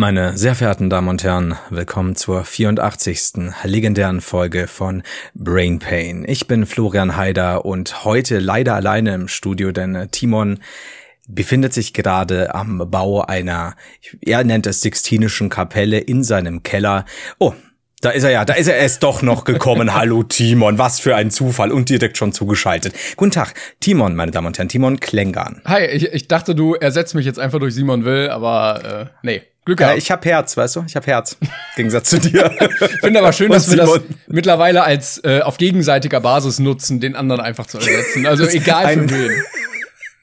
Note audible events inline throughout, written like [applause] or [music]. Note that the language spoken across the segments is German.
Meine sehr verehrten Damen und Herren, willkommen zur 84. legendären Folge von Brain Pain. Ich bin Florian Haider und heute leider alleine im Studio, denn Timon befindet sich gerade am Bau einer, er nennt es Sixtinischen Kapelle in seinem Keller. Oh, da ist er ja, da ist er erst doch noch gekommen. [laughs] Hallo Timon, was für ein Zufall und direkt schon zugeschaltet. Guten Tag, Timon, meine Damen und Herren, Timon Klengan. Hi, ich, ich dachte, du ersetzt mich jetzt einfach durch Simon Will, aber äh, nee. Glück gehabt. Ja, ich hab Herz, weißt du? Ich hab Herz. [laughs] Im Gegensatz zu dir. Finde aber schön, dass wir das mittlerweile als äh, auf gegenseitiger Basis nutzen, den anderen einfach zu ersetzen. Also egal für wen.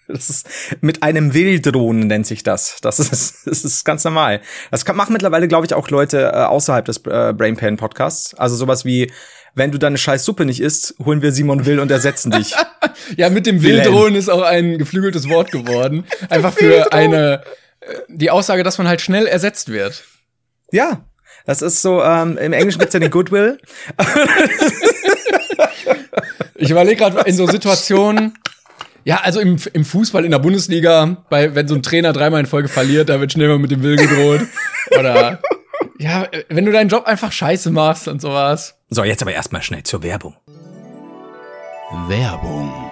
Das ist mit einem Wilddrohnen nennt sich das. Das ist, [laughs] das ist ganz normal. Das kann, machen mittlerweile, glaube ich, auch Leute äh, außerhalb des äh, Brain Pain Podcasts. Also sowas wie, wenn du deine scheiß Suppe nicht isst, holen wir Simon Will und ersetzen dich. [laughs] ja, mit dem Wilddrohnen ist auch ein geflügeltes Wort geworden. Einfach für eine die Aussage, dass man halt schnell ersetzt wird. Ja, das ist so, ähm, im Englischen gibt's ja den Goodwill. [laughs] ich überlege gerade in so Situationen, ja, also im, im Fußball in der Bundesliga, bei, wenn so ein Trainer dreimal in Folge verliert, da wird schnell mal mit dem Will gedroht. Oder ja, wenn du deinen Job einfach scheiße machst und sowas. So, jetzt aber erstmal schnell zur Werbung. Werbung.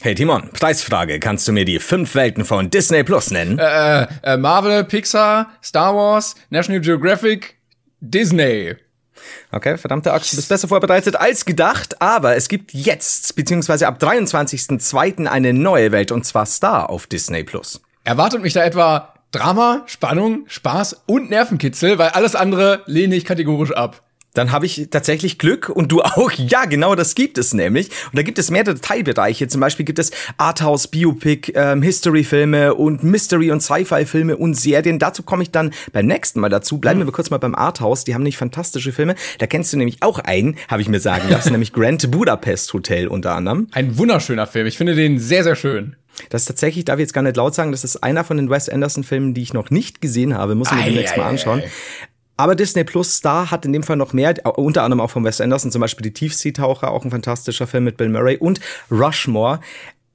Hey Timon, Preisfrage. Kannst du mir die fünf Welten von Disney Plus nennen? Äh, äh, Marvel, Pixar, Star Wars, National Geographic, Disney. Okay, verdammte Axt, du bist besser vorbereitet als gedacht, aber es gibt jetzt, beziehungsweise ab 23.02. eine neue Welt, und zwar Star auf Disney Plus. Erwartet mich da etwa Drama, Spannung, Spaß und Nervenkitzel, weil alles andere lehne ich kategorisch ab dann habe ich tatsächlich Glück und du [laughs] auch. Ja, genau, das gibt es nämlich. Und da gibt es mehrere Teilbereiche. Zum Beispiel gibt es Arthouse, Biopic, ähm, History-Filme und Mystery- und Sci-Fi-Filme und Serien. Dazu komme ich dann beim nächsten Mal dazu. Bleiben mhm. wir kurz mal beim Arthouse. Die haben nämlich fantastische Filme. Da kennst du nämlich auch einen, habe ich mir sagen lassen, [laughs] nämlich Grand Budapest Hotel unter anderem. Ein wunderschöner Film. Ich finde den sehr, sehr schön. Das ist tatsächlich, darf ich jetzt gar nicht laut sagen, das ist einer von den Wes Anderson-Filmen, die ich noch nicht gesehen habe. Muss ich mir demnächst mal anschauen. Aber Disney Plus Star hat in dem Fall noch mehr, unter anderem auch von Wes Anderson, zum Beispiel die Tiefseetaucher, auch ein fantastischer Film mit Bill Murray und Rushmore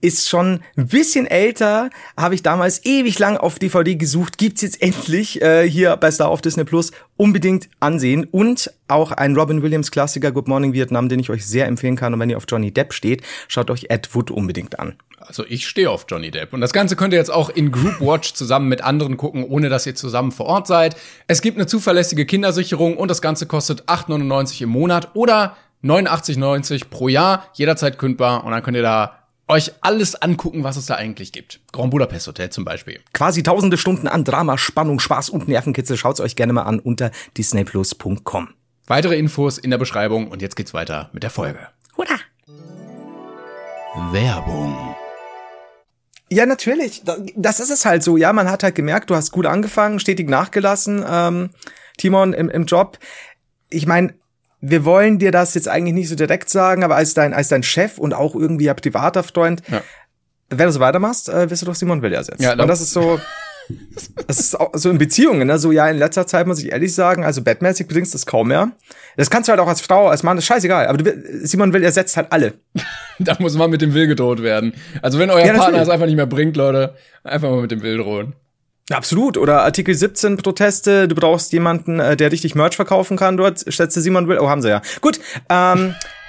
ist schon ein bisschen älter, habe ich damals ewig lang auf DVD gesucht, gibt's jetzt endlich äh, hier bei Star auf Disney Plus, unbedingt ansehen und auch ein Robin Williams Klassiker Good Morning Vietnam, den ich euch sehr empfehlen kann und wenn ihr auf Johnny Depp steht, schaut euch Ed Wood unbedingt an. Also ich stehe auf Johnny Depp. Und das Ganze könnt ihr jetzt auch in Group Watch zusammen mit anderen gucken, ohne dass ihr zusammen vor Ort seid. Es gibt eine zuverlässige Kindersicherung und das Ganze kostet 8,99 im Monat oder 89,90 pro Jahr, jederzeit kündbar. Und dann könnt ihr da euch alles angucken, was es da eigentlich gibt. Grand Budapest Hotel zum Beispiel. Quasi tausende Stunden an Drama, Spannung, Spaß und Nervenkitzel. Schaut's euch gerne mal an unter disneyplus.com. Weitere Infos in der Beschreibung und jetzt geht's weiter mit der Folge. Hurra! Werbung ja, natürlich. Das ist es halt so. Ja, man hat halt gemerkt, du hast gut angefangen, stetig nachgelassen, ähm, Timon im, im Job. Ich meine, wir wollen dir das jetzt eigentlich nicht so direkt sagen, aber als dein, als dein Chef und auch irgendwie ein privater Freund, ja. wenn du so weitermachst, äh, wirst du doch Simon Will ersetzen. Ja, und das ist so, das ist auch so in Beziehungen, ne? So, ja, in letzter Zeit muss ich ehrlich sagen, also bettmäßig bringst du das kaum mehr. Das kannst du halt auch als Frau, als Mann, das ist scheißegal. Aber du, Simon Will ersetzt halt alle. [laughs] da muss man mit dem Will gedroht werden. Also wenn euer ja, Partner es einfach nicht mehr bringt, Leute, einfach mal mit dem Will drohen. Absolut. Oder Artikel 17 Proteste, du brauchst jemanden, äh, der richtig Merch verkaufen kann dort, du Simon Will. Oh, haben sie ja. Gut. Ähm, [laughs]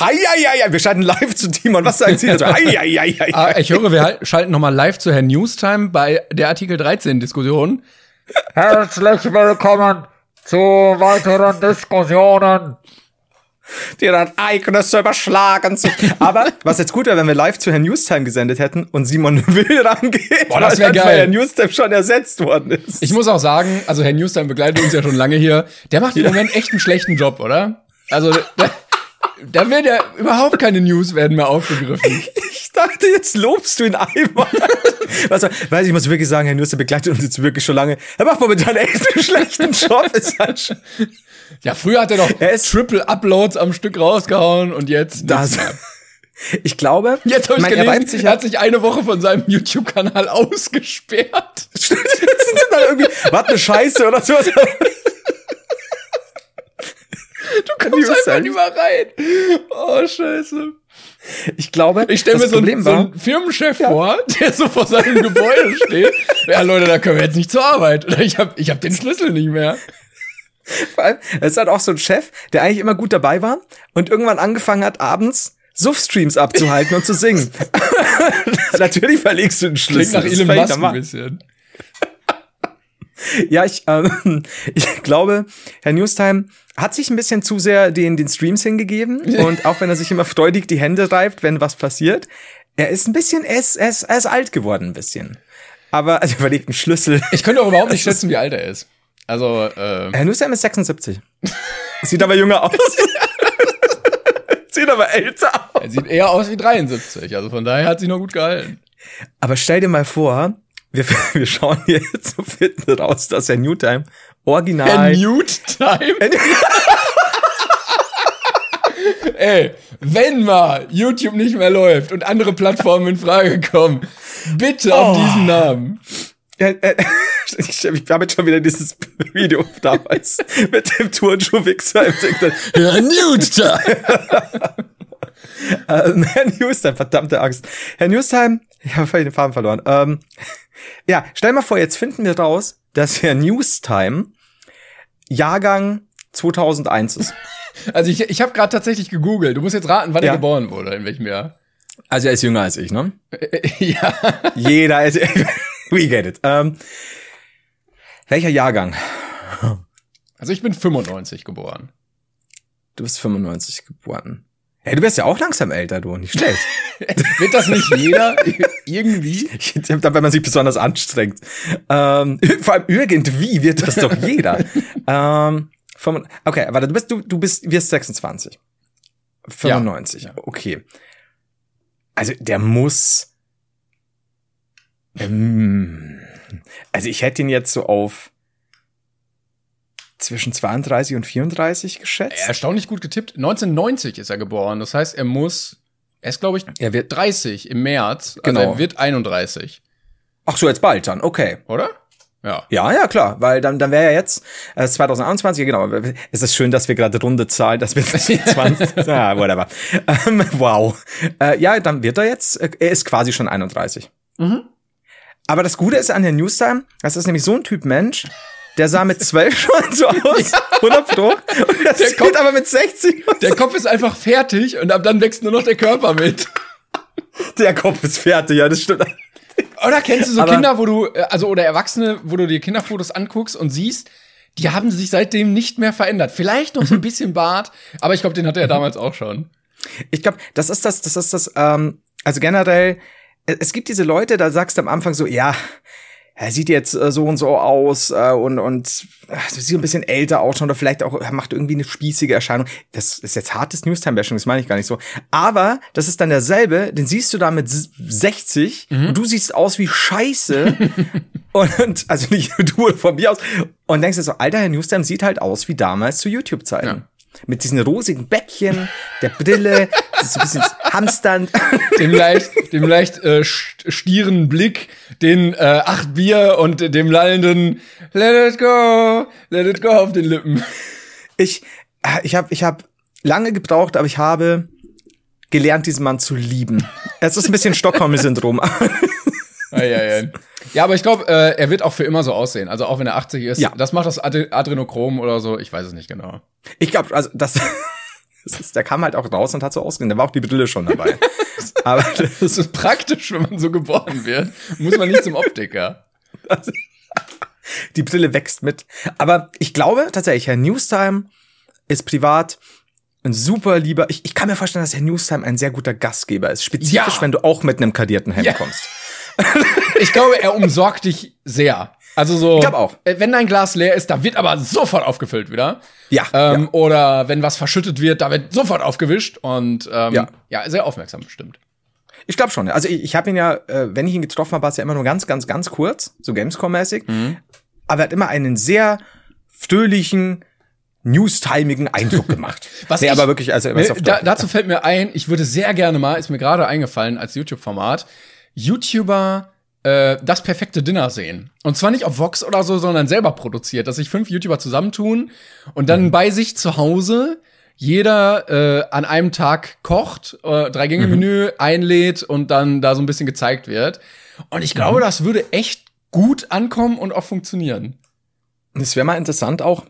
Eieieiei. Wir schalten live zu Timon. Was sagen Sie dazu? [laughs] Eieieiei. Ah, ich höre, wir schalten nochmal live zu Herrn Newstime bei der Artikel 13 Diskussion. Herzlich willkommen zu weiteren Diskussionen die dann Ereignisse überschlagen sich. Aber [laughs] was jetzt gut wäre, wenn wir live zu Herrn Newstime gesendet hätten und Simon [laughs] Will rangeht, Boah, das wäre geil. weil Herr Newstime schon ersetzt worden ist. Ich muss auch sagen, also Herr Newstime begleitet uns ja schon lange hier. Der macht im ja. Moment echt einen schlechten Job, oder? Also da, da wird ja überhaupt keine News werden mehr aufgegriffen. Ich dachte, jetzt lobst du ihn einmal. [laughs] Was, weiß ich, muss wirklich sagen, Herr Newstime begleitet uns jetzt wirklich schon lange. Er macht momentan echt einen schlechten Job. Ist halt schon ja, früher hat er doch er Triple Uploads am Stück rausgehauen und jetzt das. [laughs] Ich glaube, [laughs] jetzt habe ich gelesen, er, sich, er hat sich eine Woche von seinem YouTube-Kanal [laughs] ausgesperrt. Was eine Scheiße oder sowas. Du kommst einfach nicht mal rein. Oh, scheiße. Ich glaube, Ich stelle mir so, einen, so einen Firmenchef vor, der so vor seinem Gebäude steht. Ja, Leute, da können wir jetzt nicht zur Arbeit. Oder ich habe ich hab den Schlüssel nicht mehr. [laughs] vor allem, es ist halt auch so ein Chef, der eigentlich immer gut dabei war und irgendwann angefangen hat, abends Suff-Streams abzuhalten und zu singen. [laughs] Natürlich verlegst du den Klingt Schlüssel. nach das Elon Musk ein bisschen. [laughs] Ja, ich, ähm, ich glaube, Herr Newstime hat sich ein bisschen zu sehr den, den Streams hingegeben. Und auch wenn er sich immer freudig die Hände reibt, wenn was passiert, er ist ein bisschen, er ist, er ist, er ist alt geworden ein bisschen. Aber, also überlegt einen Schlüssel. Ich könnte auch überhaupt nicht schätzen, wie alt er ist. Also, äh, Herr Newstime ist 76. Sieht aber jünger aus. [laughs] Sieht aber älter aus. er sieht eher aus wie 73. Also von daher hat sich noch gut gehalten. Aber stell dir mal vor, wir, [laughs] wir schauen hier jetzt so finden raus, dass Herr Newtime original. Der Nude Time. Ey, wenn mal YouTube nicht mehr läuft und andere Plattformen in Frage kommen, bitte auf Oh. diesen Namen. Äh, [laughs] äh, ich habe jetzt schon wieder dieses [laughs] Video damals mit dem Turnschuh-Wichser im TikTok. Herr Newstime! [laughs] ähm, Herr Newstime, verdammte Angst. Herr Newstime, ich habe völlig den Faden verloren. Ähm, ja, stell mal vor, jetzt finden wir raus, dass Herr Newstime Jahrgang 2001 ist. Also ich, ich habe gerade tatsächlich gegoogelt. Du musst jetzt raten, wann Ja. er geboren wurde, in welchem Jahr. Also er ist jünger als ich, ne? ja. Jeder ist. [laughs] We get it. Ähm, welcher Jahrgang? Also ich bin 95 geboren. Du bist 95 geboren. Hey, du bist ja auch langsam älter, du. Nicht schlecht. [laughs] Wird das nicht jeder irgendwie? Ich, wenn man sich besonders anstrengt. Ähm, vor allem irgendwie wird das doch jeder. ähm, okay, warte, du bist, du, du bist, wirst 26. 95, okay. Also der muss. Ähm, also ich hätte ihn jetzt so auf zwischen 32 und 34 geschätzt. Erstaunlich gut getippt. 1990 ist er geboren. Das heißt, er muss, er ist glaube ich Er wird. 30 im März. Also Genau. er wird 31, Ach so, jetzt bald dann. Okay. oder? Ja. Ja, ja, klar, weil dann, dann wäre ja jetzt äh, 2021, genau. Es ist schön, dass wir gerade runde Zahlen, dass wir [laughs] 20, ah, whatever. Ähm, wow. Äh, ja, dann wird er jetzt, äh, er ist quasi schon 31. Mhm. Aber das Gute ist an der Newstime, das ist nämlich so ein Typ Mensch, der sah mit 12 [laughs] schon so aus, 100 Pro, Der kommt- aber mit 60 aus. Der Kopf ist einfach fertig und ab dann wächst nur noch der Körper mit. Der Kopf ist fertig, ja, das stimmt. Oder kennst du so Aber- Kinder, wo du, äh, also oder Erwachsene, wo du dir Kinderfotos anguckst und siehst, die haben sich seitdem nicht mehr verändert. Vielleicht noch so ein bisschen Bart, aber ich glaube, den hatte er damals auch schon. Ich glaube, das ist das, das ist das, ähm, also generell, es gibt diese Leute, da sagst du am Anfang so, ja, er sieht jetzt äh, so und so aus äh, und und sieht ein bisschen älter aus schon oder vielleicht auch er macht irgendwie eine spießige Erscheinung. Das ist jetzt hartes Newstime-Bashing, das meine ich gar nicht so. Aber das ist dann derselbe, den siehst du da mit s- 60 und du siehst aus wie Scheiße [laughs] und also nicht [laughs] du von mir aus und denkst dir so, alter Herr Newstime sieht halt aus wie damals zu YouTube-Zeiten. Ja. Mit diesen rosigen Bäckchen, der Brille, so ein bisschen Hamstern. Dem leicht, dem leicht äh, st- stieren Blick, den äh, acht Bier und dem lallenden Let it go, let it go auf den Lippen. Ich, ich habe ich hab lange gebraucht, aber ich habe gelernt, diesen Mann zu lieben. Es ist ein bisschen Stockholm-Syndrom. Ja, aber ich glaube, äh, er wird auch für immer so aussehen. Also auch wenn er 80 ist. Ja. Das macht das Ad Adrenochrom oder so. Ich weiß es nicht genau. Ich glaube, also das, [laughs] das ist, der kam halt auch raus und hat so ausgesehen. Da war auch die Brille schon dabei. [laughs] aber Das ist praktisch, wenn man so geboren wird. Muss man nicht zum Optiker. [laughs] die Brille wächst mit. Aber ich glaube tatsächlich, Herr Newstime ist privat ein super lieber. Ich, ich kann mir vorstellen, dass Herr Newstime ein sehr guter Gastgeber ist. Spezifisch, Ja. wenn du auch mit einem kadierten Hemd Ja. kommst. [laughs] Ich glaube, er umsorgt dich sehr. Also so, Ich auch. äh, wenn dein Glas leer ist, da wird aber sofort aufgefüllt wieder. Ja, Ähm, ja. Oder wenn was verschüttet wird, da wird sofort aufgewischt und ähm, Ja. ja. sehr aufmerksam bestimmt. Ich glaube schon. Also ich, ich habe ihn ja, äh, wenn ich ihn getroffen habe, war es ja immer nur ganz, ganz, ganz kurz, so Gamescom-mäßig. Aber er hat immer einen sehr fröhlichen, newstimigen Eindruck [laughs] gemacht. Was nee, ich- aber wirklich, also was auf da, dazu fällt mir ein, ich würde sehr gerne mal, ist mir gerade eingefallen als YouTube-Format, YouTuber äh, das perfekte Dinner sehen. Und zwar nicht auf Vox oder so, sondern selber produziert, dass sich fünf YouTuber zusammentun und dann Mhm. bei sich zu Hause jeder äh, an einem Tag kocht, äh, drei Gänge Menü Mhm. einlädt und dann da so ein bisschen gezeigt wird. Und ich glaube, Mhm. das würde echt gut ankommen und auch funktionieren. Das wäre mal interessant auch.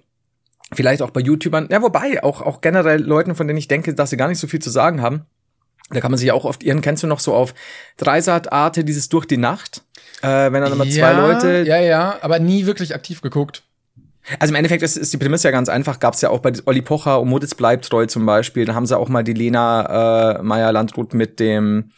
Vielleicht auch bei YouTubern. Ja, wobei, auch, auch generell Leuten, von denen ich denke, dass sie gar nicht so viel zu sagen haben. Da kann man sich ja auch oft irren. Kennst du noch so auf Dreisat Arte dieses Durch die Nacht? Äh, wenn dann immer zwei Leute. Ja, ja, aber nie wirklich aktiv geguckt. Also im Endeffekt ist, ist die Prämisse ja ganz einfach. Gab es ja auch bei Olli Pocher und Moditz bleibt treu zum Beispiel. Da haben sie auch mal die Lena äh, Meyer-Landrut mit dem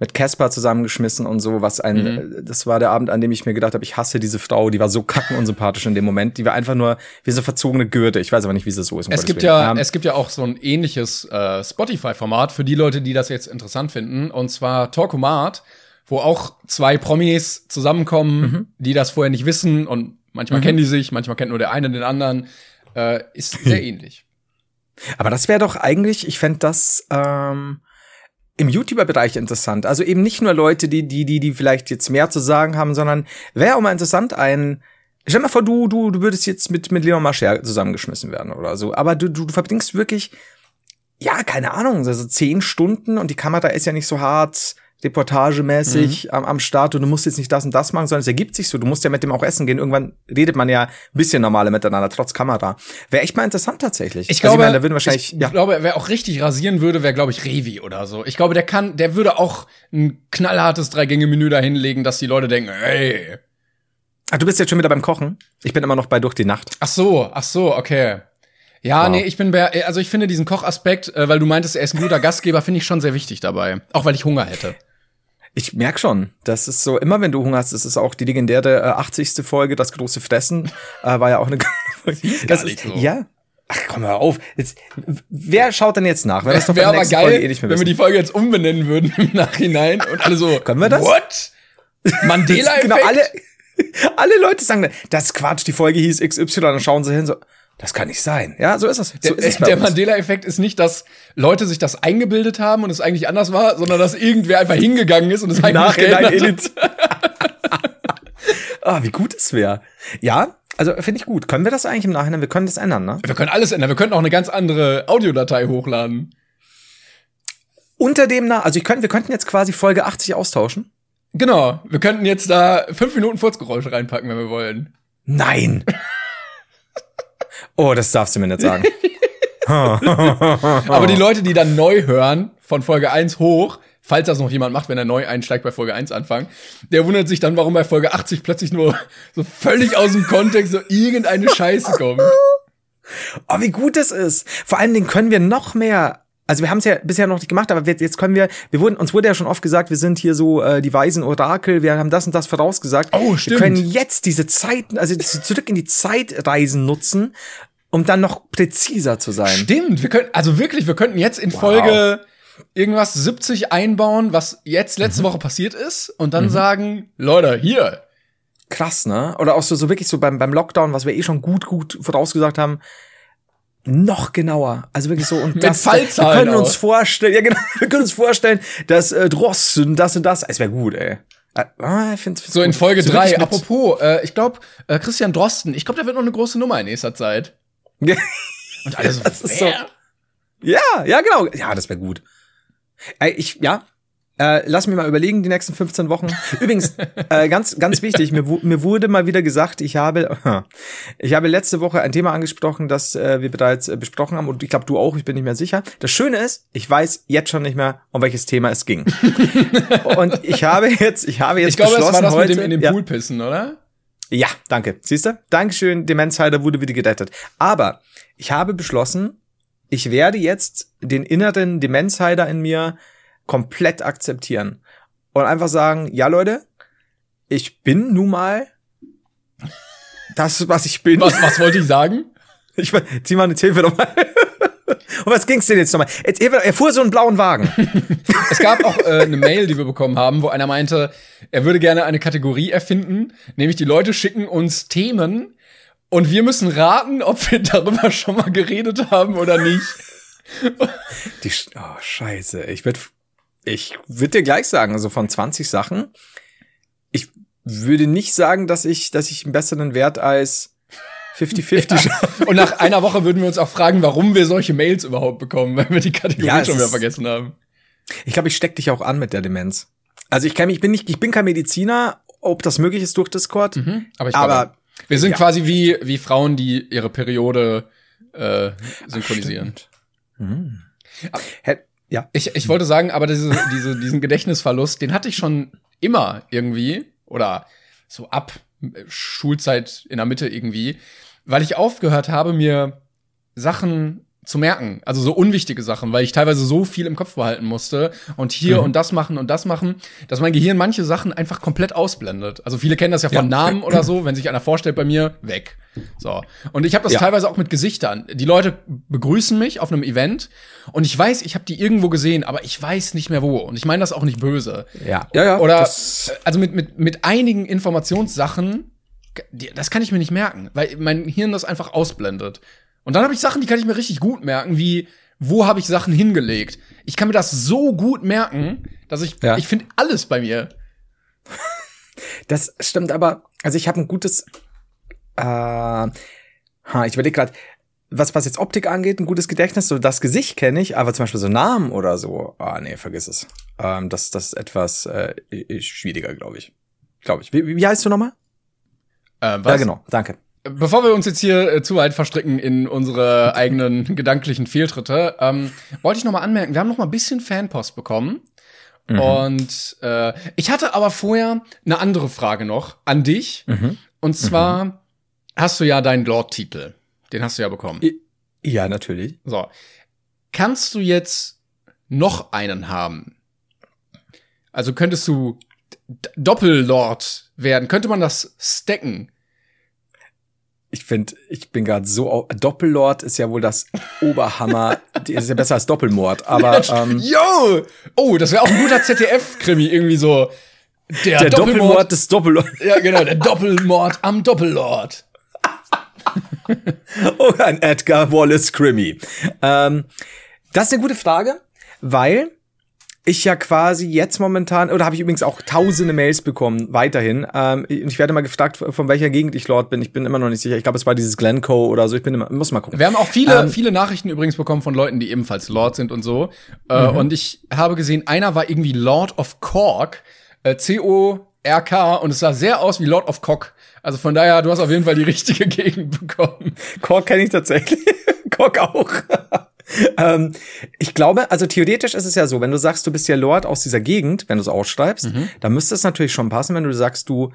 mit Casper zusammengeschmissen und so, was ein, Mhm. das war der Abend, an dem ich mir gedacht habe, ich hasse diese Frau, die war so [laughs] kacken unsympathisch in dem Moment, die war einfach nur wie so verzogene Gürte. Ich weiß aber nicht, wie sie so ist. um Es gibt Willen. ja, Ähm, es gibt ja auch so ein ähnliches äh, Spotify-Format für die Leute, die das jetzt interessant finden, und zwar Talkomat, wo auch zwei Promis zusammenkommen, Mhm. die das vorher nicht wissen und manchmal kennen die sich, manchmal kennt nur der eine den anderen. Äh, ist sehr [laughs] ähnlich. Aber das wäre doch eigentlich, ich fänd das ähm, im YouTuber-Bereich interessant. Also eben nicht nur Leute, die, die, die, die vielleicht jetzt mehr zu sagen haben, sondern wäre auch mal interessant, ein. Stell dir mal vor, du, du, du würdest jetzt mit, mit Leon Mascher zusammengeschmissen werden oder so. Aber du, du, du verbringst wirklich, ja, keine Ahnung, also zehn Stunden und die Kamera ist ja nicht so hart reportagemäßig am, am Start und du musst jetzt nicht das und das machen, sondern es ergibt sich so. Du musst ja mit dem auch essen gehen. Irgendwann redet man ja ein bisschen normaler miteinander, trotz Kamera. Wäre echt mal interessant tatsächlich. Ich Also glaube, meine, da würden wahrscheinlich, ich ja. glaube, wer auch richtig rasieren würde, wäre, glaube ich, Revi oder so. Ich glaube, der kann, der würde auch ein knallhartes Drei-Gänge-Menü da hinlegen, dass die Leute denken, ey. Ach, du bist jetzt schon wieder beim Kochen? Ich bin immer noch bei Durch die Nacht. Ach so, ach so, okay. Ja, Wow. nee, ich bin bei, also ich finde diesen Kochaspekt, äh, weil du meintest, er ist ein guter Gastgeber, finde ich schon sehr wichtig dabei. Auch weil ich Hunger hätte. Ich merk schon, das ist so, immer wenn du Hunger hast, das ist auch die legendäre äh, 80. Folge, das große Fressen, äh, war ja auch eine Folge. [laughs] Das nicht so. Ja. Ach, komm mal auf. Jetzt, wer schaut denn jetzt nach? Weil das doch Wäre aber geil, eh wenn wir die Folge jetzt umbenennen würden [laughs] im Nachhinein und alle so, Können wir das? What? Mandela-Effekt? [laughs] Genau, alle, alle Leute sagen, das ist Quatsch, die Folge hieß XY, dann schauen sie hin, so, das kann nicht sein. Ja, so ist es. So Der, der. Mandela-Effekt ist nicht, dass Leute sich das eingebildet haben und es eigentlich anders war, sondern dass irgendwer einfach hingegangen ist und es eigentlich geändert hat. [laughs] ah, wie gut es wäre. Ja, also finde ich gut. Können wir das eigentlich im Nachhinein? Wir können das ändern, ne? Wir können alles ändern. Wir könnten auch eine ganz andere Audiodatei hochladen. Unter dem nach, also ich könnte, wir könnten jetzt quasi Folge 80 austauschen. Genau. Wir könnten jetzt da fünf Minuten Furzgeräusche reinpacken, wenn wir wollen. Nein. [laughs] oh, das darfst du mir nicht sagen. [laughs] Aber die Leute, die dann neu hören, von Folge 1 hoch, falls das noch jemand macht, wenn er neu einsteigt bei Folge 1 anfangen, der wundert sich dann, warum bei Folge 80 plötzlich nur so völlig aus dem Kontext so irgendeine Scheiße kommt. [laughs] Oh, wie gut das ist. Vor allen Dingen können wir noch mehr. Also wir haben es ja bisher noch nicht gemacht, aber wir, jetzt können wir, wir wurden, uns wurde ja schon oft gesagt, wir sind hier so äh, die weisen Orakel, wir haben das und das vorausgesagt. Oh, Wir stimmt. können jetzt diese Zeiten, also zurück in die Zeitreisen nutzen, um dann noch präziser zu sein. Stimmt, wir können, also wirklich, wir könnten jetzt in Folge irgendwas 70 einbauen, was jetzt letzte Woche passiert ist und dann sagen, Leute, hier, Krass, ne? Oder auch so, so wirklich so beim, beim Lockdown, was wir eh schon gut, gut vorausgesagt haben, noch genauer. Also wirklich so und das, Fallzahlen Wir können uns auch. vorstellen, ja genau, [laughs] wir können uns vorstellen, dass äh, Drosten, das und das, es wäre gut, ey. Ah, ich find's, so in Folge so 3. wirklich mit- Apropos, äh, ich glaube, äh, Christian Drosten, ich glaube, der wird noch eine große Nummer in nächster Zeit. Ja, Und alle so, [laughs] so- ja, ja, genau. Ja, das wäre gut. Ey, ich, ja. Äh, lass mich mal überlegen, die nächsten 15 Wochen. Übrigens, [laughs] äh, ganz, ganz wichtig, mir, mir wurde mal wieder gesagt, ich habe, [laughs] ich habe letzte Woche ein Thema angesprochen, das äh, wir bereits äh, besprochen haben und ich glaube du auch, ich bin nicht mehr sicher. Das Schöne ist, ich weiß jetzt schon nicht mehr, um welches Thema es ging. [laughs] und ich habe jetzt, ich habe jetzt Ich glaube, beschlossen war das heute, mit dem in den ja, Pool pissen, oder? Ja, danke. Siehst du? Dankeschön, Demenzheiler wurde wieder gerettet. Aber ich habe beschlossen, ich werde jetzt den inneren Demenzheiler in mir komplett akzeptieren. Und einfach sagen, ja Leute, ich bin nun mal das, was ich bin. Was, was wollte ich sagen? [laughs] Ich zieh mal eine Hilfe nochmal. [laughs] Und was ging's denn jetzt nochmal? Jetzt, er fuhr so einen blauen Wagen. [laughs] Es gab auch äh, eine Mail, die wir bekommen haben, wo einer meinte, er würde gerne eine Kategorie erfinden, nämlich die Leute schicken uns Themen und wir müssen raten, ob wir darüber schon mal geredet haben oder nicht. Die, Sch- oh, scheiße. Ich würde ich würd dir gleich sagen, also von 20 Sachen, ich würde nicht sagen, dass ich, dass ich einen besseren Wert als 50-50. [laughs] Und nach einer Woche würden wir uns auch fragen, warum wir solche Mails überhaupt bekommen, weil wir die Kategorie Ja, schon wieder vergessen haben. Ich glaube, ich steck dich auch an mit der Demenz. Also ich kenn mich, ich bin nicht, ich bin kein Mediziner, ob das möglich ist durch Discord. Aber ich Aber- glaube, wir sind ja. quasi wie, wie Frauen, die ihre Periode äh, synchronisieren. Hä- Ja. Ich, ich wollte sagen, aber diese, diese, diesen Gedächtnisverlust, den hatte ich schon immer irgendwie oder so ab äh, Schulzeit in der Mitte irgendwie, weil ich aufgehört habe, mir Sachen zu merken, also so unwichtige Sachen, weil ich teilweise so viel im Kopf behalten musste und hier und das machen und das machen, dass mein Gehirn manche Sachen einfach komplett ausblendet. Also viele kennen das ja von Namen [clears throat] oder so, wenn sich einer vorstellt bei mir, weg. So. Und ich habe das Ja. teilweise auch mit Gesichtern. Die Leute begrüßen mich auf einem Event und ich weiß, ich habe die irgendwo gesehen, aber ich weiß nicht mehr wo. Und ich meine das auch nicht böse. Ja. Ja, ja. Oder das, also mit, mit, mit einigen Informationssachen, das kann ich mir nicht merken, weil mein Hirn das einfach ausblendet. Und dann habe ich Sachen, die kann ich mir richtig gut merken, wie wo habe ich Sachen hingelegt. Ich kann mir das so gut merken, dass ich Ja. ich finde alles bei mir. das stimmt aber, also ich habe ein gutes, äh, ha, ich überlege gerade, was, was jetzt Optik angeht, ein gutes Gedächtnis, so das Gesicht kenne ich, aber zum Beispiel so Namen oder so, ah nee, vergiss es. Ähm, das, das ist etwas äh, schwieriger, glaube ich. Glaube ich. Wie, wie heißt du nochmal? Äh, was? Ja, genau, danke. Bevor wir uns jetzt hier äh, zu weit verstricken in unsere eigenen [laughs] gedanklichen Fehltritte, ähm, wollte ich noch mal anmerken, wir haben noch mal ein bisschen Fanpost bekommen. Und äh, ich hatte aber vorher eine andere Frage noch an dich. Mhm. Und zwar hast du ja deinen Lord-Titel. Den hast du ja bekommen. Ja, natürlich. So. Kannst du jetzt noch einen haben? Also könntest du Doppellord werden? Könnte man das stacken? Ich finde, ich bin gerade so Doppellord ist ja wohl das Oberhammer. [laughs] Ist ja besser als Doppelmord, aber ähm, Yo! Oh, das wäre auch ein guter ZDF-Krimi, irgendwie so. Der, der Doppelmord des Doppellord. [laughs] Ja, genau, der Doppelmord am Doppellord. [laughs] Oh, ein Edgar Wallace Krimi. Ähm, das ist eine gute Frage, weil ich ja quasi jetzt momentan, oder habe ich übrigens auch tausende Mails bekommen, weiterhin. Ähm, und ich werde mal gefragt, von welcher Gegend ich Lord bin. Ich bin immer noch nicht sicher. Ich glaube, es war dieses Glencoe oder so. Ich bin immer, muss mal gucken. Wir haben auch viele, Ähm, viele Nachrichten übrigens bekommen von Leuten, die ebenfalls Lord sind und so. Äh, und ich habe gesehen, einer war irgendwie Lord of Cork, äh, C-O-R-K, und es sah sehr aus wie Lord of Cock. Also von daher, du hast auf jeden Fall die richtige [laughs] Gegend bekommen. Kork kenne ich tatsächlich. [laughs] Kork auch. [laughs] ähm, ich glaube, also theoretisch ist es ja so, wenn du sagst, du bist ja Lord aus dieser Gegend, wenn du es ausschreibst, dann müsste es natürlich schon passen, wenn du sagst, du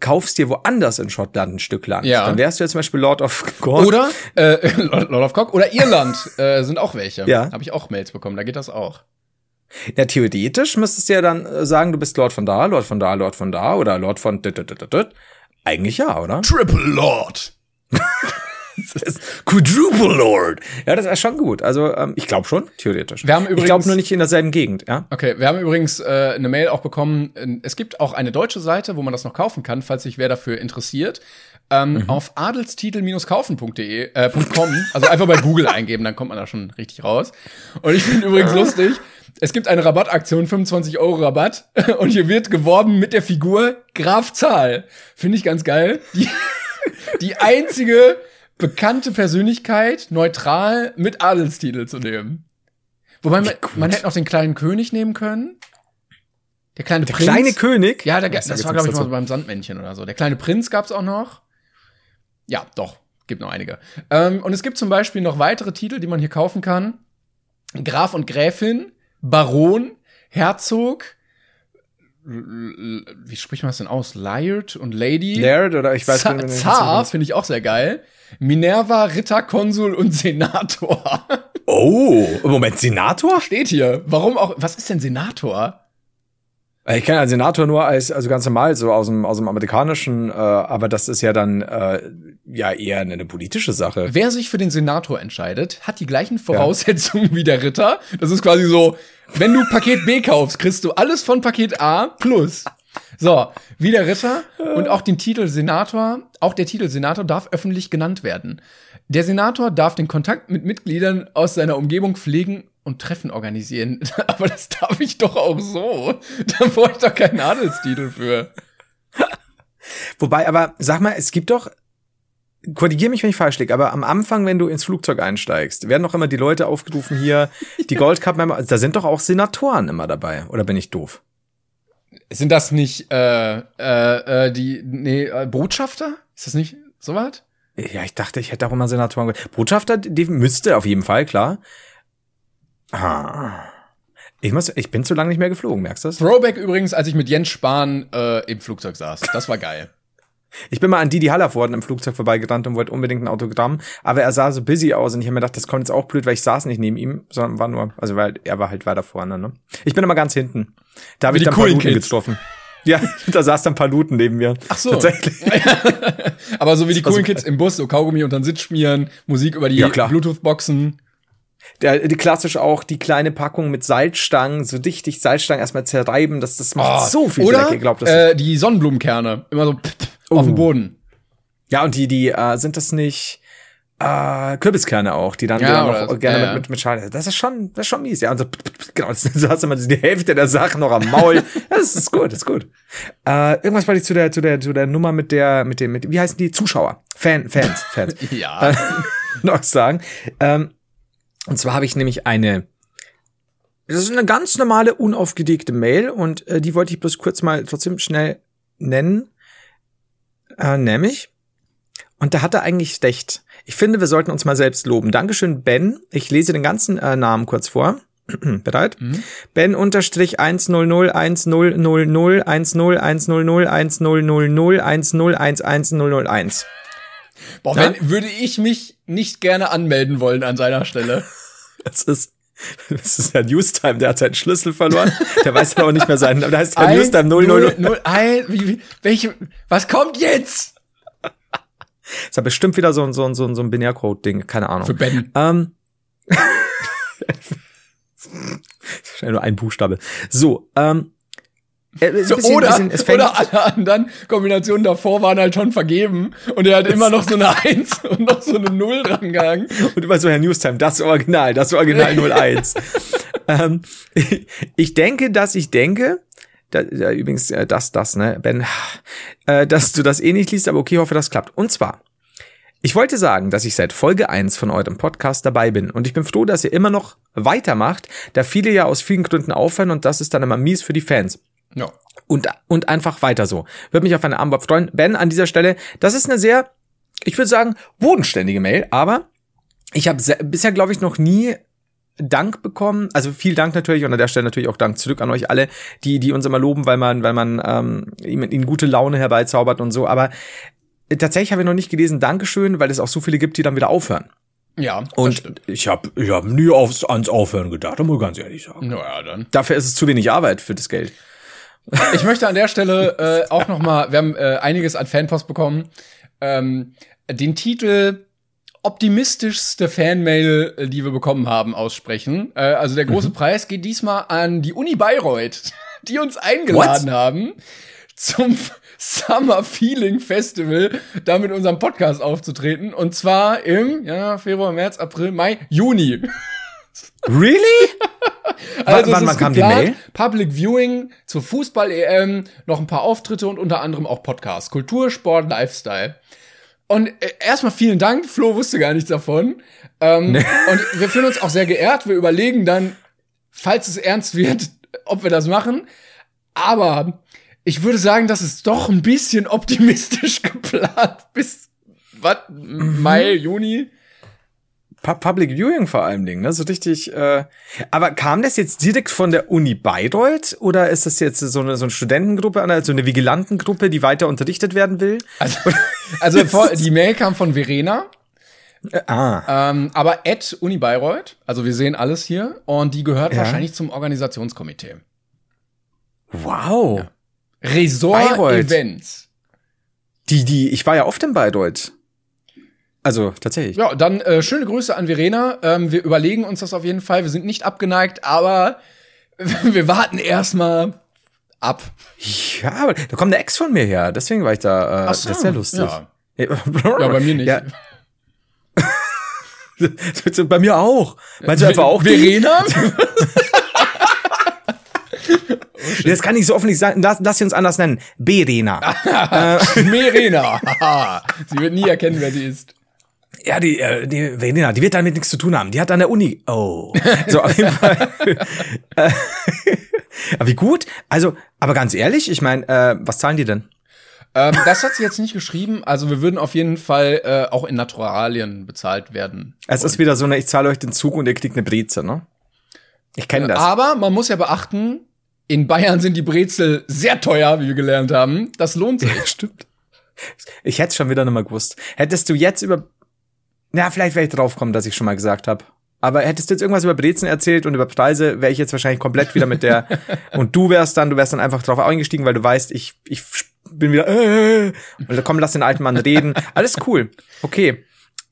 kaufst dir woanders in Schottland ein Stück Land. Ja. Dann wärst du ja zum Beispiel Lord of [laughs] Cork. Oder äh, [laughs] Lord of Cock oder Irland äh, sind auch welche. Ja. Habe ich auch Mails bekommen, da geht das auch. Ja, theoretisch müsstest du ja dann äh, sagen, du bist Lord von da, Lord von da, Lord von da oder Lord von dit, dit, dit, dit. Eigentlich ja, oder? Triple Lord. Quadruple Lord. Ja, das ist schon gut. Also, ähm, ich glaube schon, theoretisch. Wir haben ich übrigens- glaube nur nicht in derselben Gegend, ja? Okay, wir haben übrigens äh, eine Mail auch bekommen. Es gibt auch eine deutsche Seite, wo man das noch kaufen kann, falls sich wer dafür interessiert. Ähm, Auf adelstitel-kaufen.de, äh, .com, also einfach bei Google eingeben, dann kommt man da schon richtig raus. Und ich finde übrigens [laughs] lustig, es gibt eine Rabattaktion, 25 Euro Rabatt, [laughs] und hier wird geworben mit der Figur Graf Zahl. Finde ich ganz geil. Die, [laughs] die einzige bekannte Persönlichkeit neutral mit Adelstitel zu nehmen. Wobei man, man hätte noch den kleinen König nehmen können. Der kleine Der Prinz. kleine König? Ja, der, das da war, glaube ich, mal dazu? beim Sandmännchen oder so. Der kleine Prinz gab's auch noch. Ja, doch. Gibt noch einige. Ähm, und es gibt zum Beispiel noch weitere Titel, die man hier kaufen kann. Graf und Gräfin, Baron, Herzog, wie spricht man das denn aus? Laird und Lady. Laird oder ich weiß nicht, Zar finde ich auch sehr geil. Minerva, Ritter, Konsul und Senator. Oh, Moment, Senator? Steht hier. Warum auch? Was ist denn Senator? Ich kenne einen Senator nur als, also ganz normal, so aus dem, aus dem amerikanischen, äh, aber das ist ja dann äh, ja eher eine, eine politische Sache. Wer sich für den Senator entscheidet, hat die gleichen Voraussetzungen wie der Ritter. Das ist quasi so, wenn du Paket B kaufst, kriegst du alles von Paket A plus. So, wie der Ritter und auch den Titel Senator, auch der Titel Senator darf öffentlich genannt werden. Der Senator darf den Kontakt mit Mitgliedern aus seiner Umgebung pflegen und Treffen organisieren. [laughs] Aber das darf ich doch auch so. [laughs] Da brauche ich doch keinen Adelstitel für. Wobei, aber sag mal, es gibt doch, korrigier mich, wenn ich falsch liege, aber am Anfang, wenn du ins Flugzeug einsteigst, werden doch immer die Leute aufgerufen hier, [laughs] die Gold Cup Member, da sind doch auch Senatoren immer dabei, oder bin ich doof? Sind das nicht äh, äh, äh, die nee, äh, Botschafter? Ist das nicht soweit? Ja, ich dachte, ich hätte auch immer Senatoren. Botschafter, die müsste auf jeden Fall, klar. Ah. Ich muss, ich bin zu lange nicht mehr geflogen, merkst du das? Throwback übrigens, als ich mit Jens Spahn äh, im Flugzeug saß. Das war geil. Ich bin mal an Didi Hallervorden im Flugzeug vorbeigerannt und wollte unbedingt ein Autogramm, aber er sah so busy aus und ich habe mir gedacht, das kommt jetzt auch blöd, weil ich saß nicht neben ihm, sondern war nur, also weil er war halt weiter vorne, ne? Ich bin immer ganz hinten. Da habe ich die dann coolen Paluten Kids. getroffen. Ja, [laughs] da saß dann Paluten neben mir. Ach so. Tatsächlich. [laughs] Aber so wie die coolen Kids im Bus, so Kaugummi unter den Sitz schmieren, Musik über die Ja. Bluetooth-Boxen. Der, die klassisch auch die kleine Packung mit Salzstangen, so dichtig Salzstangen erstmal zerreiben, das, das macht so viel Oder Dreck, ihr glaubt das äh, die Sonnenblumenkerne. Immer so pff, pff, Oh. auf dem Boden. Ja, und die, die, äh, sind das nicht äh, Kürbiskerne auch, die dann, die Ja, dann noch so, gerne ja. mit, mit, mit Schale. Das ist schon, das ist schon mies, ja. Und so, genau, [laughs] so hast du immer die Hälfte der Sachen noch am Maul. [laughs] Das ist gut, das ist gut. Äh, irgendwas wollte ich zu der, zu der, zu der Nummer mit der, mit dem, mit, wie heißen die? Zuschauer. Fan, Fans, Fans. [laughs] Ja. äh, noch sagen. Ähm, und zwar habe ich nämlich eine, das ist eine ganz normale, unaufgelegte Mail und äh, die wollte ich bloß kurz mal trotzdem schnell nennen. Äh, nämlich, und da hat er eigentlich recht. Ich finde, wir sollten uns mal selbst loben. Dankeschön, Ben. Ich lese den ganzen äh, Namen kurz vor. [clears throat] Bereit? Ben unterstrich 100 1000 10 100 1000 10 101 Boah, Ja? wenn, würde ich mich nicht gerne anmelden wollen an seiner Stelle. [laughs] Das ist, das ist Herr Newstime, der hat seinen Schlüssel verloren. Der weiß dann auch nicht mehr seinen, aber da heißt Herr Newstime 00. 0, ein, wie, wie, welche, was kommt jetzt? Ist ja bestimmt wieder so ein, so ein, so ein, so ein Binärcode-Ding, keine Ahnung. Für Ben. Ähm. [laughs] Wahrscheinlich nur ein Buchstabe. So, ähm. Äh, bisschen- oder, bisschen- oder alle anderen Kombinationen davor waren halt schon vergeben und er hat immer noch so eine [laughs] 1 und noch so eine 0 rangehangen. Und immer so Herr Newstime, das Original, das Original [laughs] 01. ähm, ich denke, dass ich denke, da, da, übrigens, äh, das, das, ne, Ben, äh, dass du das eh nicht liest, aber okay, hoffe, das klappt. Und zwar, ich wollte sagen, dass ich seit Folge 1 von eurem Podcast dabei bin und ich bin froh, dass ihr immer noch weitermacht, da viele ja aus vielen Gründen aufhören und das ist dann immer mies für die Fans. Ja. Und, und einfach weiter so. Würde mich auf eine Antwort freuen. Ben, an dieser Stelle, das ist eine sehr, ich würde sagen, bodenständige Mail, aber ich habe bisher, glaube ich, noch nie Dank bekommen. Also viel Dank natürlich und an der Stelle natürlich auch Dank zurück an euch alle, die, die uns immer loben, weil man, weil man ähm, ihnen gute Laune herbeizaubert und so. Aber tatsächlich habe ich noch nicht gelesen, Dankeschön, weil es auch so viele gibt, die dann wieder aufhören. Ja, Und stimmt. ich habe ich hab nie aufs, ans Aufhören gedacht, muss ich ganz ehrlich sagen. Naja, dann. Dafür ist es zu wenig Arbeit für das Geld. Ich möchte an der Stelle äh, auch noch mal, wir haben äh, einiges an Fanpost bekommen, ähm, den Titel optimistischste Fanmail, äh, die wir bekommen haben, aussprechen. Äh, also der große Preis geht diesmal an die Uni Bayreuth, [laughs] die uns eingeladen haben zum Summer Feeling Festival, da mit unserem Podcast aufzutreten. Und zwar im ja, Februar, März, April, Mai, Juni. [laughs] Really? Also wann- wann kam die Mail? Public Viewing zur Fußball-EM, noch ein paar Auftritte und unter anderem auch Podcasts. Kultur, Sport, Lifestyle. Und äh, erstmal vielen Dank, Flo wusste gar nichts davon. Ähm, [laughs] Und wir fühlen uns auch sehr geehrt. Wir überlegen dann, falls es ernst wird, [laughs] ob wir das machen. Aber ich würde sagen, das ist doch ein bisschen optimistisch [laughs] geplant. Bis was? Mhm. Mai, Juni? Pu- Public Viewing vor allem Dingen, ne? So richtig. Äh, aber kam das jetzt direkt von der Uni Bayreuth oder ist das jetzt so eine, so eine Studentengruppe, also eine Vigilantengruppe, die weiter unterrichtet werden will? Also, [laughs] also vor, die Mail kam von Verena. Äh, ah. Ähm, aber at Uni Bayreuth, also wir sehen alles hier, und die gehört Ja. wahrscheinlich zum Organisationskomitee. Wow. Resort Bayreuth. Events. Die, die, ich war ja oft in Bayreuth. Also, tatsächlich. Ja, dann äh, schöne Grüße an Verena. Ähm, wir überlegen uns das auf jeden Fall. Wir sind nicht abgeneigt, aber [laughs] wir warten erstmal ab. Ja, aber da kommt eine Ex von mir her, deswegen war ich da. Äh, Ach so, das ist ja lustig. ja. [laughs] Ja, bei mir nicht. Ja. [laughs] bei mir auch. Meinst du einfach auch? Verena? das kann ich so offen nicht sagen. Lass, lass sie uns anders nennen. Berena. Merena. Sie wird nie erkennen, wer sie ist. Ja, die, äh, die Verena, die wird damit nichts zu tun haben. Die hat an der Uni. Oh. [laughs] So, auf jeden Fall. Äh, [laughs] aber wie gut. Also, aber ganz ehrlich, ich meine, äh, was zahlen die denn? Ähm, das hat sie jetzt nicht geschrieben. Also wir würden auf jeden Fall äh, auch in Naturalien bezahlt werden. Es ist wieder so eine, ich zahle euch den Zug und ihr kriegt eine Breze, ne? Ich kenne das. Aber man muss ja beachten, in Bayern sind die Brezel sehr teuer, wie wir gelernt haben. Das lohnt sich. Ja, [laughs] stimmt. Ich hätte schon wieder nicht mal gewusst. Hättest du jetzt über, na, vielleicht wäre ich drauf kommen, dass ich schon mal gesagt habe. Aber hättest du jetzt irgendwas über Brezen erzählt und über Preise, wäre ich jetzt wahrscheinlich komplett wieder mit der. [laughs] und du wärst dann, du wärst dann einfach drauf eingestiegen, weil du weißt, ich, ich bin wieder. Äh, und komm, lass den alten Mann reden. Alles cool. Okay.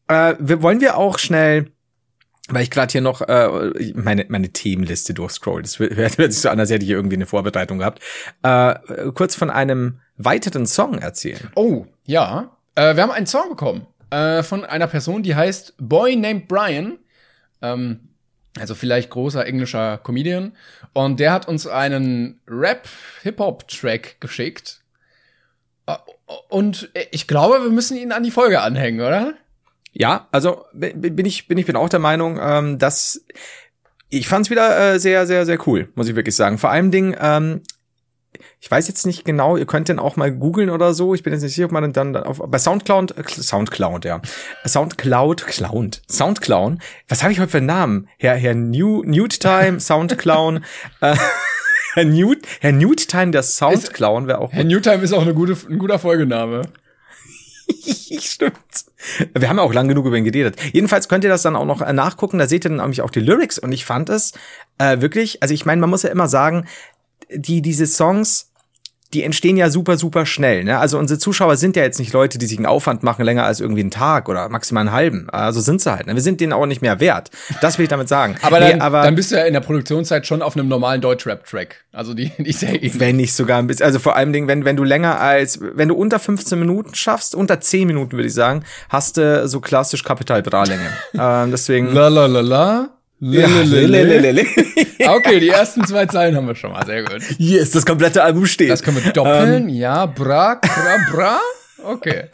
Äh, wir, wollen wir auch schnell weil ich gerade hier noch äh, meine meine Themenliste durchscroll. Das hört, sich so an, als hätte ich hier irgendwie eine Vorbereitung gehabt. Äh, kurz von einem weiteren Song erzählen. Oh, ja. Äh, wir haben einen Song bekommen äh, von einer Person, die heißt Boy Named Brian. Ähm, also vielleicht großer englischer Comedian. Und der hat uns einen Rap-Hip-Hop-Track geschickt. Äh, Und ich glaube, wir müssen ihn an die Folge anhängen, oder? Ja, also bin ich bin ich bin auch der Meinung, ähm, dass ich fand es wieder äh, sehr sehr sehr cool, muss ich wirklich sagen. Vor allem Dingen, ähm, ich weiß jetzt nicht genau, ihr könnt den auch mal googeln oder so. Ich bin jetzt nicht sicher, ob man dann auf bei Soundcloud, äh, Soundcloud, ja, Soundcloud, Cloud, Soundcloud. Was habe ich heute für einen Namen? Herr Herr New Newt Time, Soundcloud. [laughs] äh, Herr Newt, Herr Newt Time, der Soundcloud wäre auch. Herr Newtime ist auch eine gute, ein guter Folgename. [laughs] Stimmt. Wir haben ja auch lang genug über ihn geredet. Jedenfalls könnt ihr das dann auch noch äh, nachgucken. Da seht ihr dann nämlich auch die Lyrics. Und ich fand es äh, wirklich, also ich meine, man muss ja immer sagen, die diese Songs, die entstehen ja super, super schnell. Ne? Also unsere Zuschauer sind ja jetzt nicht Leute, die sich einen Aufwand machen länger als irgendwie einen Tag oder maximal einen halben. Also sind sie halt. Ne? Wir sind denen auch nicht mehr wert. Das will ich damit sagen. Aber dann, Nee, aber dann bist du ja in der Produktionszeit schon auf einem normalen Deutschrap-Track. Also die, die ja ähnlich. wenn nicht sogar ein bisschen, also vor allem Dingen, wenn, wenn du länger als, wenn du unter 15 Minuten schaffst, unter 10 Minuten würde ich sagen, hast du so klassisch Kapital Bra Länge. [laughs] ähm, deswegen. La la la la. Ja, [laughs] Okay, die [laughs] ersten zwei Zeilen haben wir schon mal. Sehr gut. Yes, das komplette Album steht. Das können wir doppeln. ja, bra, bra, bra. Okay.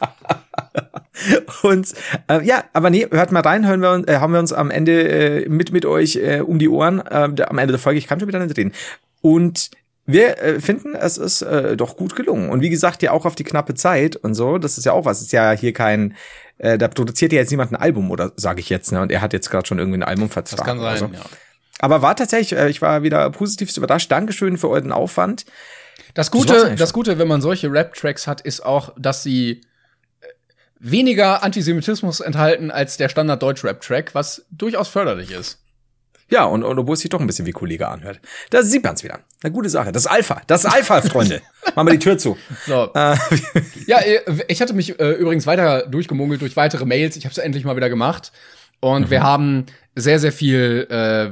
[laughs] Und äh, ja, aber nee, hört mal rein, hören wir uns, äh, haben wir uns am Ende äh, mit mit euch äh, um die Ohren. Äh, am Ende der Folge, ich kann schon wieder nicht reden. Und wir äh, finden, es ist äh, doch gut gelungen. Und wie gesagt, ja auch auf die knappe Zeit und so. Das ist ja auch was. Ist ja hier kein, äh, da produziert ja jetzt niemand ein Album oder sage ich jetzt. Ne? Und er hat jetzt gerade schon irgendwie ein Albumvertrag. Das kann sein, so. ja. Aber war tatsächlich, äh, ich war wieder positiv überrascht. Dankeschön für euren Aufwand. Das Gute, das. Gute, wenn man solche Rap-Tracks hat, ist auch, dass sie äh, weniger Antisemitismus enthalten als der Standard-Deutsch-Rap-Track, was durchaus förderlich ist. Ja, und, und obwohl es sich doch ein bisschen wie Kollege anhört. Da sieht man's wieder. Eine gute Sache. Das ist Alpha. Das ist Alpha, Freunde. [laughs] Machen wir die Tür zu. So. Äh, Ja, äh, ich hatte mich äh, übrigens weiter durchgemungelt durch weitere Mails. Ich habe es endlich mal wieder gemacht. Und wir haben sehr, sehr viel äh,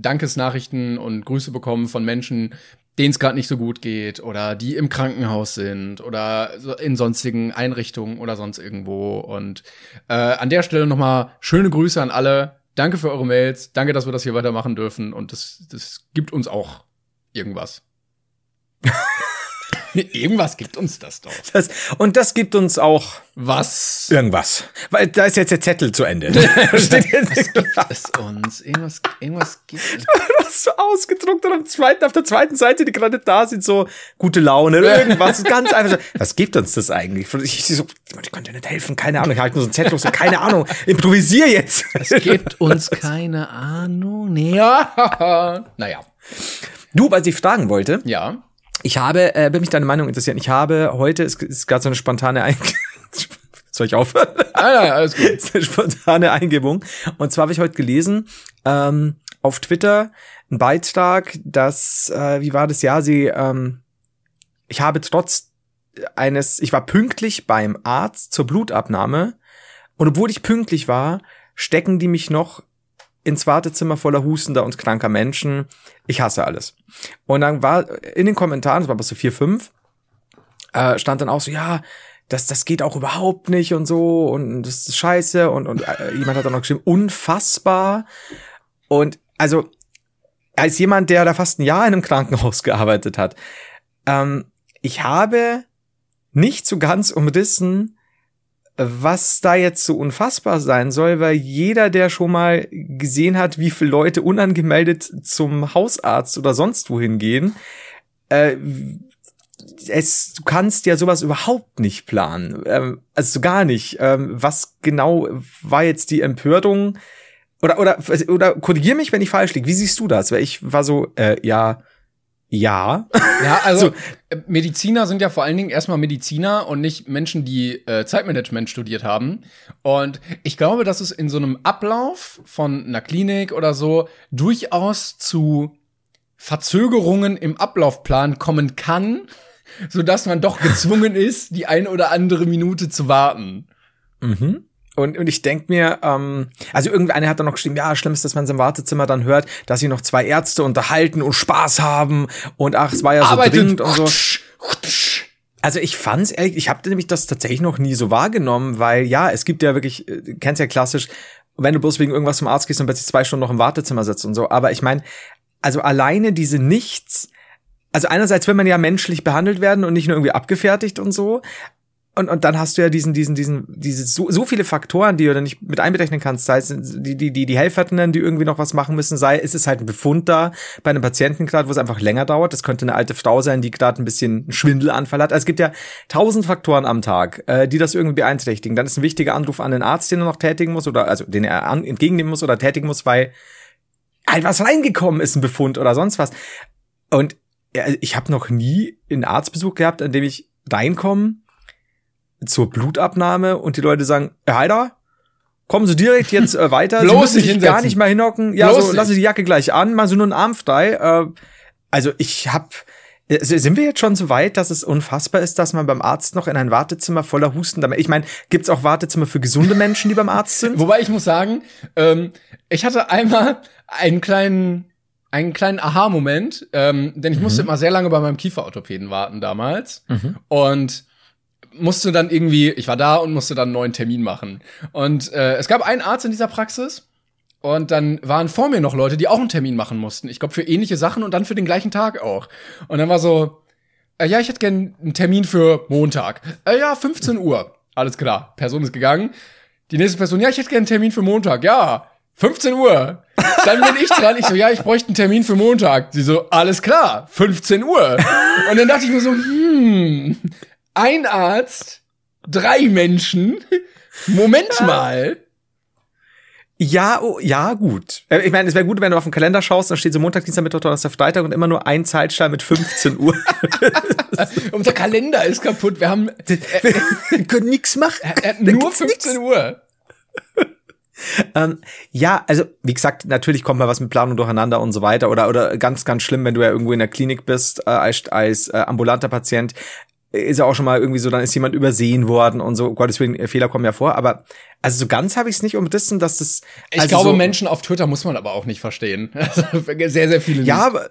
Dankesnachrichten und Grüße bekommen von Menschen, denen es gerade nicht so gut geht oder die im Krankenhaus sind oder in sonstigen Einrichtungen oder sonst irgendwo. Und äh, an der Stelle nochmal schöne Grüße an alle. Danke für eure Mails. Danke, dass wir das hier weitermachen dürfen. Und das, das gibt uns auch irgendwas. [laughs] [laughs] irgendwas gibt uns das doch. das, und das gibt uns auch Was irgendwas. Weil da ist jetzt der Zettel zu Ende. [laughs] Steht jetzt es uns? Irgendwas, irgendwas gibt es. [laughs] Du hast so ausgedruckt und am zweiten, auf der zweiten Seite, die gerade da sind, so gute Laune, irgendwas. ganz einfach so. Was gibt uns das eigentlich? Ich, so, ich konnte nicht helfen, keine Ahnung. Ich halte nur so einen Zettel, so, keine Ahnung. Improvisier jetzt. Es gibt uns keine Ahnung. Ja. Naja. Du, was ich fragen wollte, Ja. Ich habe, äh, wenn mich deine Meinung interessiert, ich habe heute, es ist gerade so eine spontane Ein [laughs] Soll ich aufhören? Nein, nein, alles gut. [laughs] Eine spontane Eingebung. Und zwar habe ich heute gelesen, ähm, auf Twitter einen Beitrag, dass, äh, wie war das ja, sie, ähm, ich habe trotz eines, ich war pünktlich beim Arzt zur Blutabnahme und obwohl ich pünktlich war, stecken die mich noch ins Wartezimmer voller hustender und kranker Menschen. Ich hasse alles. Und dann war in den Kommentaren, das war bis so vier, fünf, äh, stand dann auch so, ja, das, das geht auch überhaupt nicht und so und das ist scheiße und, und äh, jemand hat dann noch geschrieben, unfassbar. Und also, als jemand, der da fast ein Jahr in einem Krankenhaus gearbeitet hat, ähm, ich habe nicht so ganz umrissen, was da jetzt so unfassbar sein soll, weil jeder, der schon mal gesehen hat, wie viele Leute unangemeldet zum Hausarzt oder sonst wohin gehen, äh, es, du kannst ja sowas überhaupt nicht planen. Ähm, also gar nicht. Ähm, was genau war jetzt die Empörung? Oder, oder, oder korrigier mich, wenn ich falsch liege. Wie siehst du das? Weil ich war so, äh, ja, ja. Ja, also so. Äh, Mediziner sind ja vor allen Dingen erstmal Mediziner und nicht Menschen, die äh, Zeitmanagement studiert haben. Und ich glaube, dass es in so einem Ablauf von einer Klinik oder so durchaus zu Verzögerungen im Ablaufplan kommen kann, so dass man doch gezwungen ist, die eine oder andere Minute zu warten. Mhm. Und, und ich denk mir, ähm, also irgendeiner hat dann noch geschrieben, ja, schlimm ist, dass man im Wartezimmer dann hört, dass sich noch zwei Ärzte unterhalten und Spaß haben und ach, es war ja so Arbeitet. dringend und so. Also ich fand's ehrlich, ich habe nämlich das tatsächlich noch nie so wahrgenommen, weil ja, es gibt ja wirklich, äh, kennst ja klassisch, wenn du bloß wegen irgendwas zum Arzt gehst und plötzlich zwei Stunden noch im Wartezimmer sitzt und so. Aber ich meine, also alleine diese Nichts, also einerseits will man ja menschlich behandelt werden und nicht nur irgendwie abgefertigt und so, und, und dann hast du ja diesen, diesen, diesen, diese so, so viele Faktoren, die du dann nicht mit einberechnen kannst. Sei es die, die, die, die Helferinnen, die irgendwie noch was machen müssen, sei es ist halt ein Befund da bei einem Patienten gerade, wo es einfach länger dauert. Das könnte eine alte Frau sein, die gerade ein bisschen einen Schwindelanfall hat. Also es gibt ja tausend Faktoren am Tag, äh, die das irgendwie beeinträchtigen. Dann ist ein wichtiger Anruf an den Arzt, den er noch tätigen muss, oder also den er an, entgegennehmen muss oder tätigen muss, weil halt was reingekommen ist, ein Befund oder sonst was. Und ja, ich habe noch nie einen Arztbesuch gehabt, an dem ich reinkomme zur Blutabnahme und die Leute sagen, Herr Heider, kommen Sie direkt jetzt äh, weiter. Bloß Sie müssen sich gar nicht mal hinhocken. Ja, Bloß so, lassen Sie die Jacke gleich an, machen Sie nur einen Arm frei. Äh, also ich hab äh, sind wir jetzt schon so weit, dass es unfassbar ist, dass man beim Arzt noch in ein Wartezimmer voller Husten damit. Ich meine, gibt's auch Wartezimmer für gesunde Menschen, die beim Arzt sind? [laughs] Wobei ich muss sagen, ähm, ich hatte einmal einen kleinen einen kleinen Aha-Moment, ähm, denn ich musste mhm. immer sehr lange bei meinem Kieferorthopäden warten damals. Mhm. Und musste dann irgendwie, ich war da und musste dann einen neuen Termin machen. Und äh, es gab einen Arzt in dieser Praxis. Und dann waren vor mir noch Leute, die auch einen Termin machen mussten. Ich glaube, für ähnliche Sachen und dann für den gleichen Tag auch. Und dann war so, äh, ja, ich hätte gern einen Termin für Montag. Äh, ja, 15 Uhr. Alles klar. Person ist gegangen. Die nächste Person, ja, ich hätte gern einen Termin für Montag. Ja, 15 Uhr. Dann bin ich dran. Ich so, ja, ich bräuchte einen Termin für Montag. Sie so, alles klar, 15 Uhr. Und dann dachte ich mir so, hm, ein Arzt, drei Menschen. Moment mal. Ja, oh, ja, gut. Äh, ich meine, es wäre gut, wenn du auf den Kalender schaust, dann steht so Montag, Dienstag, Mittwoch, Donnerstag, Freitag und immer nur ein Zeitstein mit 15 Uhr. [laughs] Unser Kalender ist kaputt. Wir haben [laughs] äh, wir können nichts machen. Äh, nur 15 nix. Uhr. [laughs] ähm, ja, also wie gesagt, natürlich kommt mal was mit Planung durcheinander und so weiter oder oder ganz ganz schlimm, wenn du ja irgendwo in der Klinik bist äh, als als äh, ambulanter Patient, ist ja auch schon mal irgendwie so, dann ist jemand übersehen worden und so, Gottes Willen, äh, Fehler kommen ja vor, aber also so ganz habe ich es nicht umrissen, dass das. Also ich glaube, so, Menschen auf Twitter muss man aber auch nicht verstehen. [laughs] sehr, sehr viele. Ja, aber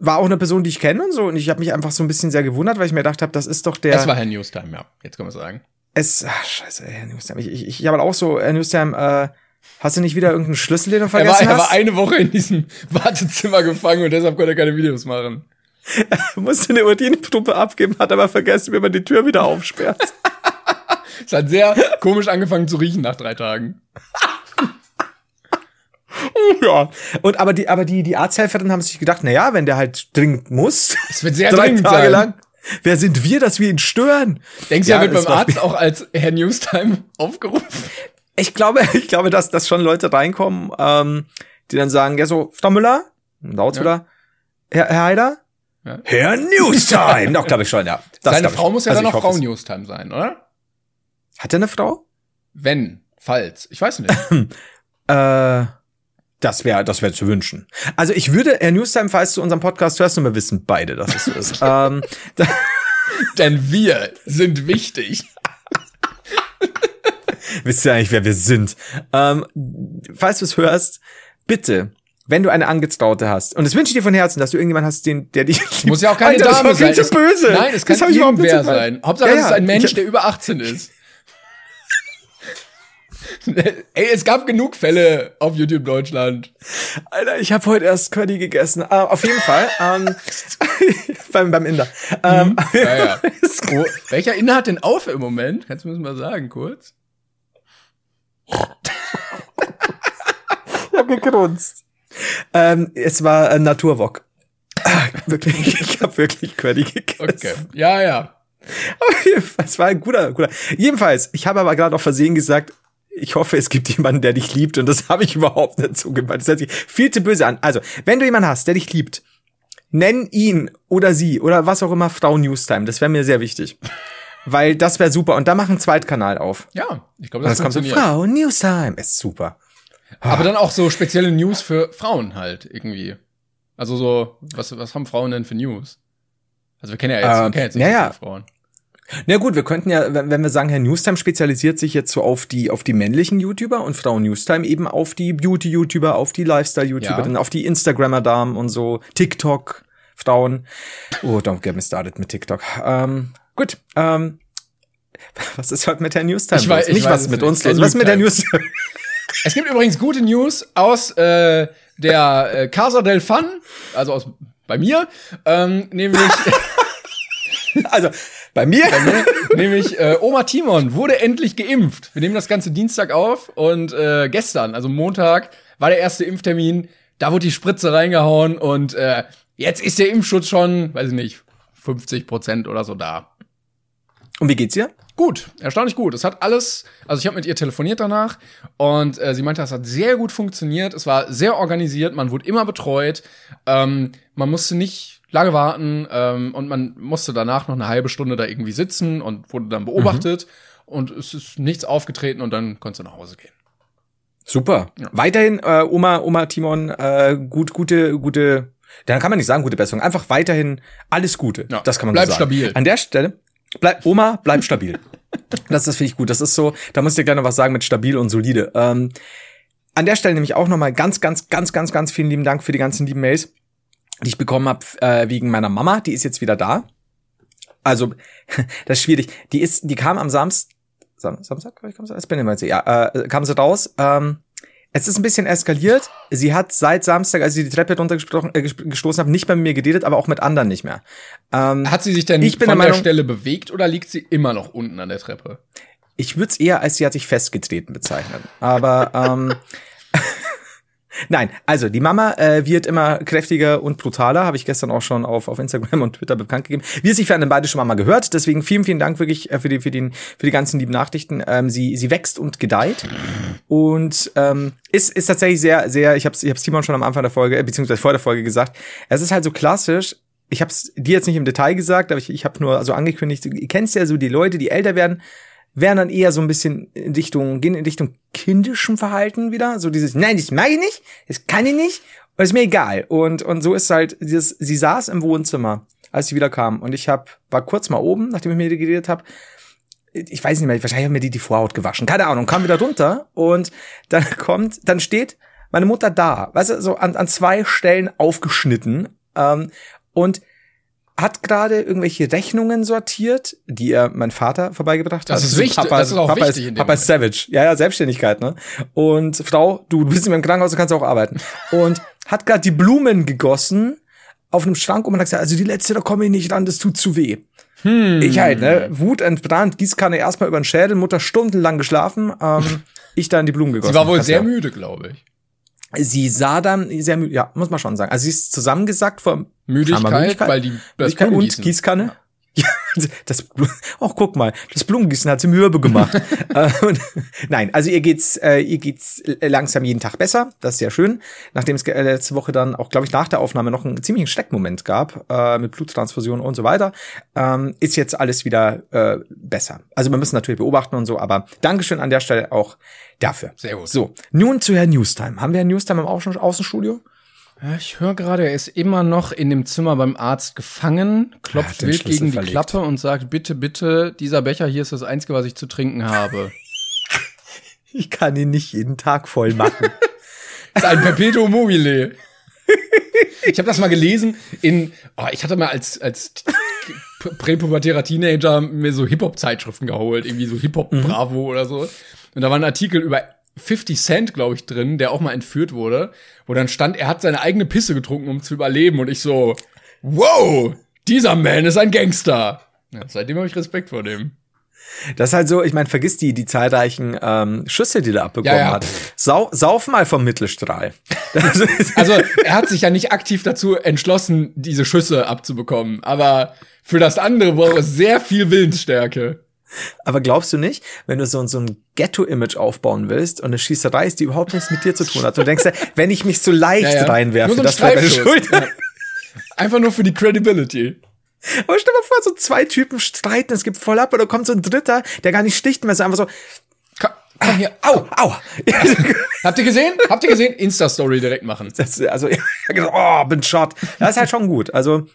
war auch eine Person, die ich kenne und so, und ich habe mich einfach so ein bisschen sehr gewundert, weil ich mir gedacht habe, das ist doch der. Es war Herr Newstime, ja, jetzt können wir sagen. Es, ach, scheiße, Herr Newstime. Ich, ich, ich habe auch so, Herr Newstime, äh, Hast du nicht wieder irgendeinen Schlüssel, den du vergessen er war, hast? Er war eine Woche in diesem [laughs] Wartezimmer gefangen und deshalb konnte er keine Videos machen. Er [laughs] musste eine Urinprobe abgeben, hat aber vergessen, wie man die Tür wieder aufsperrt. [laughs] es hat sehr komisch angefangen zu riechen nach drei Tagen. [laughs] ja. Und aber die, aber die, die Arzthelferin haben sich gedacht, na ja, wenn der halt dringend muss. Es wird sehr drei dringend Tage sein. lang. Wer sind wir, dass wir ihn stören? Denkst du, ja, er wird beim Arzt auch als Herr Newstime aufgerufen? Ich glaube, ich glaube, dass, dass schon Leute reinkommen, ähm, die dann sagen, ja so, Frau Müller, dauert's ja. wieder, Herr, Herr Heider, ja. Herr Newstime. [laughs] Doch, glaube ich schon, ja. Das Seine Frau muss ja also dann auch Frau Newstime sein, oder? Hat er eine Frau? Wenn, falls. Ich weiß nicht. [laughs] äh, das wäre das wäre zu wünschen. Also ich würde, Herr Newstime, falls du unseren Podcast hörst, nur wir wissen beide, dass es so ist. [laughs] ähm, Denn wir sind wichtig. Wisst ihr eigentlich, wer wir sind? Ähm, falls du es hörst, bitte wenn du eine Angetraute hast, und das wünsche ich dir von Herzen, dass du irgendjemanden hast, den, der dich. Muss ja auch keine Alter, Dame sein. Zu böse. Nein, es kann irgendwer sein. Hauptsache, ja, ja. es ist ein Mensch, der über 18 ist. [laughs] Ey, es gab genug Fälle auf YouTube Deutschland. Alter, ich habe heute erst Curry gegessen. Uh, auf jeden Fall. Ähm, [laughs] beim, beim Inder. Ähm, Ja, ja. Oh, welcher Inder hat denn auf im Moment? Kannst du mir das mal sagen, kurz? Ich hab gegrunzt. Ähm, es war äh, Naturwok. Ah, [laughs] wirklich, ich habe wirklich Curry gegessen. Okay. Ja, ja. [laughs] Auf jeden Fall, Es war ein guter, guter. Jedenfalls, ich habe aber gerade auf Versehen gesagt, ich hoffe, es gibt jemanden, der dich liebt und das [laughs] habe ich überhaupt nicht so gemeint. Das hört sich viel zu böse an. Also, wenn du jemanden hast, der dich liebt, nenn ihn oder sie oder was auch immer Frau Newstime. Das wäre mir sehr wichtig. Weil das wäre super. Und da mach einen Zweitkanal auf. Ja, ich glaube, das das kommt so. Frau Newstime. Ist super. Aber dann auch so spezielle News für Frauen halt irgendwie. Also so, was, was haben Frauen denn für News? Also wir kennen ja jetzt, wir Ähm, kennen jetzt nicht ja, so viele Frauen. Na gut, wir könnten ja, wenn, wir sagen, Herr Newstime spezialisiert sich jetzt so auf die, auf die männlichen YouTuber und Frau Newstime eben auf die Beauty-YouTuber, auf die Lifestyle-YouTuberinnen, Ja. auf die Instagrammer-Damen und so, TikTok-Frauen. Oh, don't get me started mit TikTok. Ähm, gut, ähm, [laughs] was ist heute mit Herrn Newstime? Ich weiß- ich nicht weiß was mit nicht. uns los. Was ist mit Herrn Newstime. Es gibt übrigens gute News aus äh, der äh, Casa del Fun, also aus bei mir, ähm, nämlich [laughs] Also, bei mir? nämlich äh, Oma Timon wurde endlich geimpft. Wir nehmen das ganze Dienstag auf und äh, gestern, also Montag, war der erste Impftermin. Da wurde die Spritze reingehauen und äh, jetzt ist der Impfschutz schon, weiß ich nicht, 50 Prozent oder so da. Und wie geht's ihr? Gut, erstaunlich gut. Es hat alles, also ich habe mit ihr telefoniert danach und äh, sie meinte, das hat sehr gut funktioniert. Es war sehr organisiert, man wurde immer betreut, ähm, man musste nicht lange warten ähm, und man musste danach noch eine halbe Stunde da irgendwie sitzen und wurde dann beobachtet und es ist nichts aufgetreten und dann konntest du nach Hause gehen. Super. Weiterhin, äh, Oma, Oma Timon, äh, gut, gute, gute, dann kann man nicht sagen, gute Besserung. Einfach weiterhin alles Gute. Ja. Das kann man Bleib so sagen. stabil. An der Stelle, bleib, Oma, bleib stabil. das, das finde ich gut. Das ist so, da muss ich dir noch was sagen mit stabil und solide. Ähm, an der Stelle nämlich auch nochmal ganz, ganz, ganz, ganz, ganz vielen lieben Dank für die ganzen lieben Mails, die ich bekommen habe äh, wegen meiner Mama. Die ist jetzt wieder da. Also, [laughs] das ist schwierig. Die ist, die kam am Samstag, Sam Samstag, ich, kam sie, das bin ich mal jetzt, ja, äh, kam sie raus. Ähm, es ist ein bisschen eskaliert. Sie hat seit Samstag, als sie die Treppe runtergestoßen äh, hat, nicht bei mir geredet, aber auch mit anderen nicht mehr. Ähm, Hat sie sich denn Ich bin von der der Meinung- Stelle bewegt oder liegt sie immer noch unten an der Treppe? Ich würde es eher als sie hat sich festgetreten bezeichnen. Aber ähm, [laughs] nein, also die Mama äh, wird immer kräftiger und brutaler, habe ich gestern auch schon auf, auf Instagram und Twitter bekannt gegeben. Wir sich werden beide schon mal, mal gehört, deswegen vielen, vielen Dank wirklich äh, für die, für den, für die ganzen lieben Nachrichten. Ähm, sie, sie wächst und gedeiht und ähm, ist, ist tatsächlich sehr, sehr. Ich habe ich hab's Timon schon am Anfang der Folge, äh, beziehungsweise vor der Folge gesagt. Es ist halt so klassisch. Ich habe es dir jetzt nicht im Detail gesagt, aber ich, ich habe nur so angekündigt. Du kennst ja so die Leute, die älter werden werden dann eher so ein bisschen in Richtung, gehen in Richtung kindischem Verhalten wieder. So dieses, nein, das mag ich nicht, das kann ich nicht, und ist mir egal. Und, und so ist halt, dieses, sie saß im Wohnzimmer, als sie wieder kam. Und ich hab, war kurz mal oben, nachdem ich mit ihr geredet habe. Ich weiß nicht mehr, wahrscheinlich haben mir die die Vorhaut gewaschen. Keine Ahnung, kam wieder runter und dann [laughs] kommt, dann steht meine Mutter da, weißt du, so an, an zwei Stellen aufgeschnitten ähm, und hat gerade irgendwelche Rechnungen sortiert, die er mein Vater vorbeigebracht Das hat. ist wichtig, das ist auch Papa wichtig in Ist, Papa ist Savage. Ja, ja, Selbstständigkeit, ne? Und Frau, du, du bist in meinem Krankenhaus, du kannst auch arbeiten. Und hat gerade die Blumen gegossen auf einem Schrank und man hat gesagt, also die letzte, da komme ich nicht ran, das tut zu weh. Hm. Ich halt, ne? Wut entbrannt, Gießkanne erstmal über den Schädel, Mutter stundenlang geschlafen, ähm, [laughs] ich dann die Blumen gegossen. Sie war wohl sehr ja- müde, glaube ich. Sie sah dann sehr müde, ja, muss man schon sagen. Also sie ist zusammengesackt vor Müdigkeit, Scheinbar weil die das Müdigkeit und. Gießkanne. Ja, [laughs] das, Blu- ach guck mal, das Blumengießen hat sie mürbe gemacht. [laughs] Äh, [laughs] nein, also ihr geht's, äh, ihr geht's langsam jeden Tag besser. Das ist sehr schön. Nachdem es äh, letzte Woche dann auch, glaube ich, nach der Aufnahme noch einen ziemlichen Steckmoment gab mit Bluttransfusion und so weiter, ähm, ist jetzt alles wieder besser. Also wir müssen natürlich beobachten und so, aber Dankeschön an der Stelle auch dafür. Sehr gut. So, nun zu Herrn Newstime. Haben wir Herrn Newstime im Außen Außenstudio? Ja, ich höre gerade, er ist immer noch in dem Zimmer beim Arzt gefangen, Ja, klopft den wild Schlüssel gegen die verlegt. Klappe und sagt, bitte, bitte, dieser Becher hier ist das Einzige, was ich zu trinken habe. [laughs] Ich kann ihn nicht jeden Tag voll machen. [laughs] Ist ein Perpetuum mobile. Ich habe das mal gelesen in, oh, ich hatte mal als, als präpubertärer Teenager mir so Hip-Hop-Zeitschriften geholt, irgendwie so Hip-Hop Bravo oder so. Und da war ein Artikel über 50 Cent, glaube ich, drin, der auch mal entführt wurde, wo dann stand, er hat seine eigene Pisse getrunken, um zu überleben. Und ich so, wow, dieser Man ist ein Gangster. Ja, seitdem habe ich Respekt vor dem. Das ist halt so, ich meine, vergiss die, die zahlreichen ähm, Schüsse, die er abbekommen Ja, ja. hat. Sau, sauf mal vom Mittelstrahl. [laughs] [laughs] Also, er hat sich ja nicht aktiv dazu entschlossen, diese Schüsse abzubekommen. Aber für das andere braucht es sehr viel Willensstärke. Aber glaubst du nicht, wenn du so, so ein Ghetto-Image aufbauen willst und eine Schießerei ist, die überhaupt nichts mit dir zu tun hat, du denkst ja, wenn ich mich so leicht Ja, ja. reinwerfe, so das wäre meine Streifschuss. Schuld. Ja. Einfach nur für die Credibility. Aber stell mal vor, so zwei Typen streiten, es gibt voll ab, oder kommt so ein Dritter, der gar nicht sticht mehr, so einfach so, Komm, hier. au, au. [laughs] Habt ihr gesehen? Habt ihr gesehen? Insta-Story direkt machen. das, also, [laughs] oh, bin shot. Das ist halt schon gut. Also,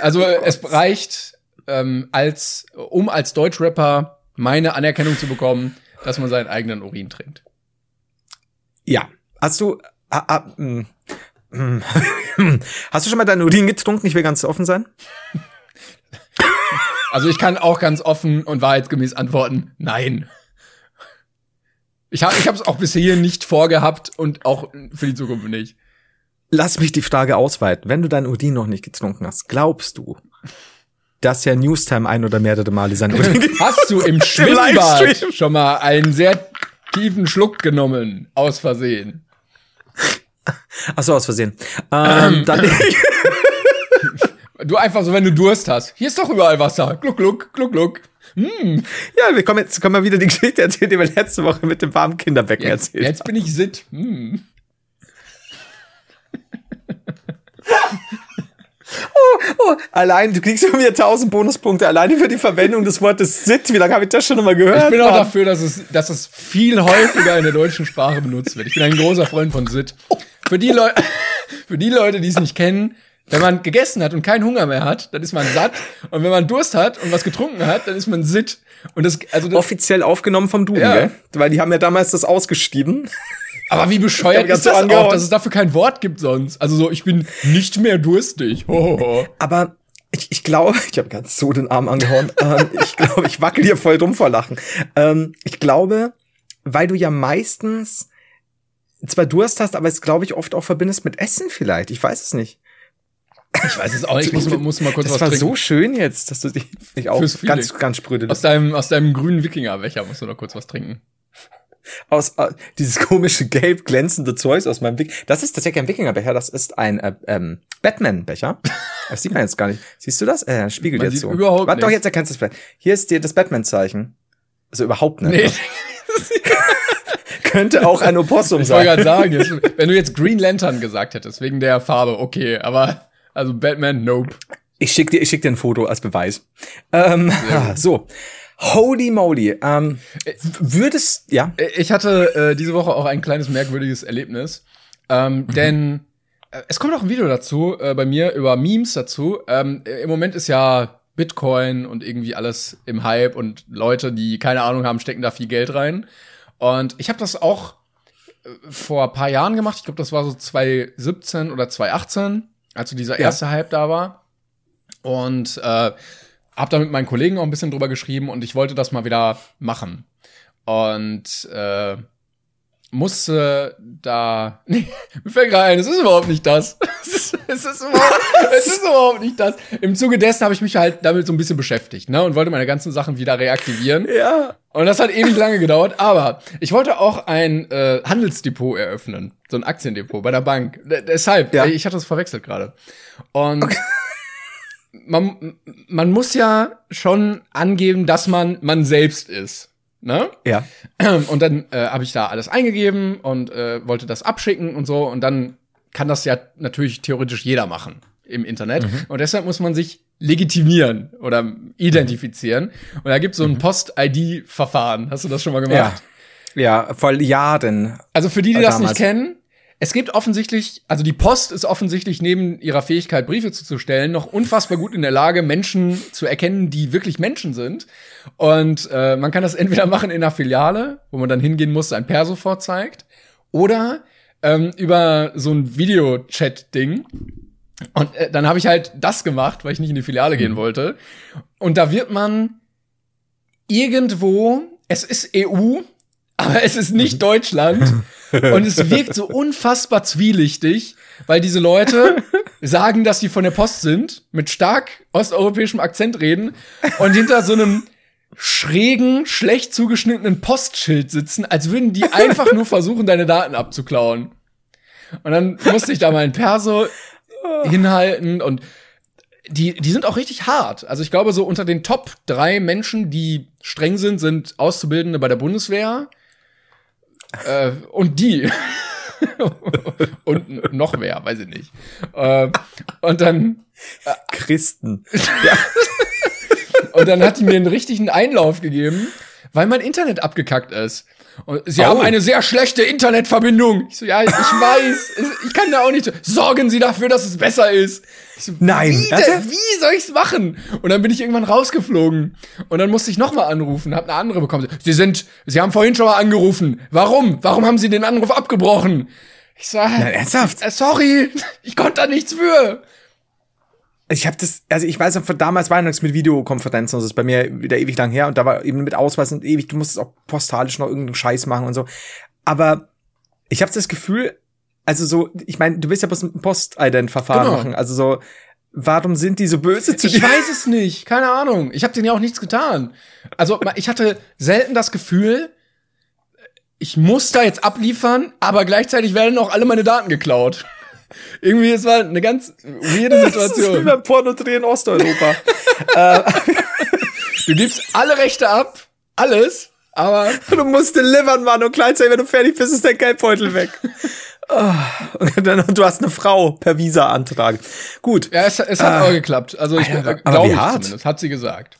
Also es [laughs] reicht, ähm, als, um als Deutschrapper meine Anerkennung zu bekommen, dass man seinen eigenen Urin trinkt. ja. Hast du, ah, ah, mm, mm, hast du schon mal deinen Urin getrunken? Ich will ganz offen sein. [laughs] Also ich kann auch ganz offen und wahrheitsgemäß antworten, nein. Ich habe ich es auch bisher nicht vorgehabt und auch für die Zukunft nicht. Lass mich die Frage ausweiten. Wenn du deinen Urin noch nicht getrunken hast, glaubst du, dass ja Newstime ein oder mehrere Male sein [laughs] Hast du im Schwimmbad Livestream. schon mal einen sehr tiefen Schluck genommen, aus Versehen? Ach so, aus Versehen. Ähm, [clears throat] dann, Du einfach so, wenn du Durst hast. Hier ist doch überall Wasser. Gluck, gluck, gluck, gluck. ja, wir kommen jetzt, können wir wieder die Geschichte erzählen, die wir letzte Woche mit dem warmen Kinderbecken Jetzt, erzählt jetzt bin ich Sit. Hm. [laughs] Oh, allein, du kriegst von mir 1000 Bonuspunkte alleine für die Verwendung des Wortes Sit. Wie lange habe ich das schon mal gehört? Ich bin auch Mann? dafür, dass es, dass es viel häufiger in der deutschen Sprache benutzt wird. Ich bin ein großer Freund von Sit. Für die Leute, [laughs] für die Leute, die es nicht kennen, wenn man gegessen hat und keinen Hunger mehr hat, dann ist man satt. Und wenn man Durst hat und was getrunken hat, dann ist man Sit. Und das, also das, Offiziell aufgenommen vom Duden, Ja. gell? Weil die haben ja damals das ausgeschrieben. aber wie bescheuert ist das so auch, angehauen. dass es dafür kein Wort gibt sonst? Also so, ich bin nicht mehr durstig. Hohoho. Aber ich, ich glaube, [laughs] ich habe ganz so den Arm angehauen. ähm, ich glaube, ich wackel hier voll rum vor Lachen. Ähm, ich glaube, weil du ja meistens zwar Durst hast, aber es glaube ich oft auch verbindest mit Essen vielleicht. Ich weiß es nicht. Ich weiß es auch, ich muss, mal- muss mal kurz das was war trinken. so schön jetzt, dass du dich nicht auch Fürs ganz, ganz spröde Aus deinem, aus deinem grünen Wikingerbecher musst du noch kurz was trinken. aus äh, dieses komische gelb glänzende Zeugs aus meinem Wick. Das ist tatsächlich ein Wikingerbecher, das ist ein äh, ähm, Batman-Becher. [laughs] Das sieht man jetzt gar nicht. Siehst du das? Äh, spiegelt Man jetzt sieht so. überhaupt Warte doch, nichts. jetzt erkennst du es vielleicht. Hier ist dir das Batman-Zeichen. Also überhaupt nicht. Nee, [laughs] Könnte auch ein Opossum ich wollte sein. gerade sagen, wenn du jetzt Green Lantern gesagt hättest, wegen der Farbe, okay, aber also Batman, nope. Ich schick dir, ich schick dir ein Foto als Beweis. Ähm, [laughs] so. Holy moly. Ähm, w- würdest, ja, Ich hatte äh, diese Woche auch ein kleines merkwürdiges Erlebnis, ähm, denn äh, es kommt auch ein Video dazu äh, bei mir über Memes dazu. Ähm, äh, Im Moment ist ja Bitcoin und irgendwie alles im Hype und Leute, die keine Ahnung haben, stecken da viel Geld rein. Und ich habe das auch äh, vor ein paar Jahren gemacht. Ich glaube, das war so 2017 oder 2018, als so dieser Ja. erste Hype da war. Und äh, habe da mit meinen Kollegen auch ein bisschen drüber geschrieben und ich wollte das mal wieder machen. Und äh, musste da. [laughs] Nee, mir fällt gerade ein, es ist überhaupt nicht das. [laughs] Es ist, es ist, überhaupt, es ist überhaupt nicht das. Im Zuge dessen habe ich mich halt damit so ein bisschen beschäftigt, ne? Und wollte meine ganzen Sachen wieder reaktivieren. ja, Und das hat ewig lange gedauert, aber ich wollte auch ein äh, Handelsdepot eröffnen. So ein Aktiendepot bei der Bank. D deshalb, Ja. äh, ich hatte das verwechselt gerade. Und man, man muss ja schon angeben, dass man man selbst ist. Ne? ja. [clears throat] Und dann äh, habe ich da alles eingegeben und äh, wollte das abschicken und so. Und dann kann das ja natürlich theoretisch jeder machen im Internet. Und deshalb muss man sich legitimieren oder identifizieren. Und da gibt es so ein Post-ID-Verfahren. Hast du das schon mal gemacht? Ja. Ja, vor Jahren. Also für die, die Äh, das damals. nicht kennen, es gibt offensichtlich, also die Post ist offensichtlich neben ihrer Fähigkeit, Briefe zuzustellen, noch unfassbar gut in der Lage, Menschen zu erkennen, die wirklich Menschen sind. Und äh, man kann das entweder machen in einer Filiale, wo man dann hingehen muss, sein Perso vorzeigt, oder ähm, über so ein Video-Chat-Ding. Und äh, dann habe ich halt das gemacht, weil ich nicht in die Filiale gehen wollte. Und da wird man irgendwo, es ist EU, aber es ist nicht [laughs] Deutschland. Und es wirkt so unfassbar zwielichtig, weil diese Leute [laughs] sagen, dass sie von der Post sind, mit stark osteuropäischem Akzent reden und hinter so einem schrägen, schlecht zugeschnittenen Postschild sitzen, als würden die einfach nur [laughs] versuchen, deine Daten abzuklauen. Und dann musste ich da mal in Perso hinhalten und die, die sind auch richtig hart. Also ich glaube, so unter den Top drei Menschen, die streng sind, sind Auszubildende bei der Bundeswehr. Äh, und die. [laughs] und noch mehr, weiß ich nicht. Äh, und dann. Äh, Christen. [laughs] und dann hat die mir einen richtigen Einlauf gegeben, weil mein Internet abgekackt ist. Und sie oh. haben eine sehr schlechte Internetverbindung. Ich so, ja, ich weiß, ich kann da auch nicht. Sorgen Sie dafür, dass es besser ist. So, Nein. Wie, wie soll ich's machen? Und dann bin ich irgendwann rausgeflogen. Und dann musste ich nochmal anrufen, hab eine andere bekommen. Sie sind, Sie haben vorhin schon mal angerufen. Warum? Warum haben Sie den Anruf abgebrochen? Ich sag, Nein, ernsthaft? Äh, sorry, [laughs] ich konnte da nichts für. Ich habe das, also ich weiß noch, von damals war nichts mit Videokonferenzen, das ist bei mir wieder ewig lang her und da war eben mit Ausweis und ewig, du musstest auch postalisch noch irgendeinen Scheiß machen und so. Aber ich habe das Gefühl, also so, ich meine, du willst ja bloß ein Post-Ident-Verfahren genau. machen, also so, warum sind die so böse zu dir? Ich weiß es nicht, keine Ahnung. Ich habe denen ja auch nichts getan. Also ich hatte selten das Gefühl, ich muss da jetzt abliefern, aber gleichzeitig werden auch alle meine Daten geklaut. Irgendwie, es war eine ganz weirde [laughs] Situation. Das ist wie beim Pornodreh in Osteuropa. [laughs] Äh, [laughs] du gibst alle Rechte ab, alles, aber. Du musst delivern, Mann, und gleichzeitig, wenn du fertig bist, ist dein Geldbeutel weg. Oh, und dann, du hast eine Frau per Visa-Antrag. Gut. Ja, es, es hat äh, auch geklappt. Also ich äh, glaube zumindest, hat sie gesagt.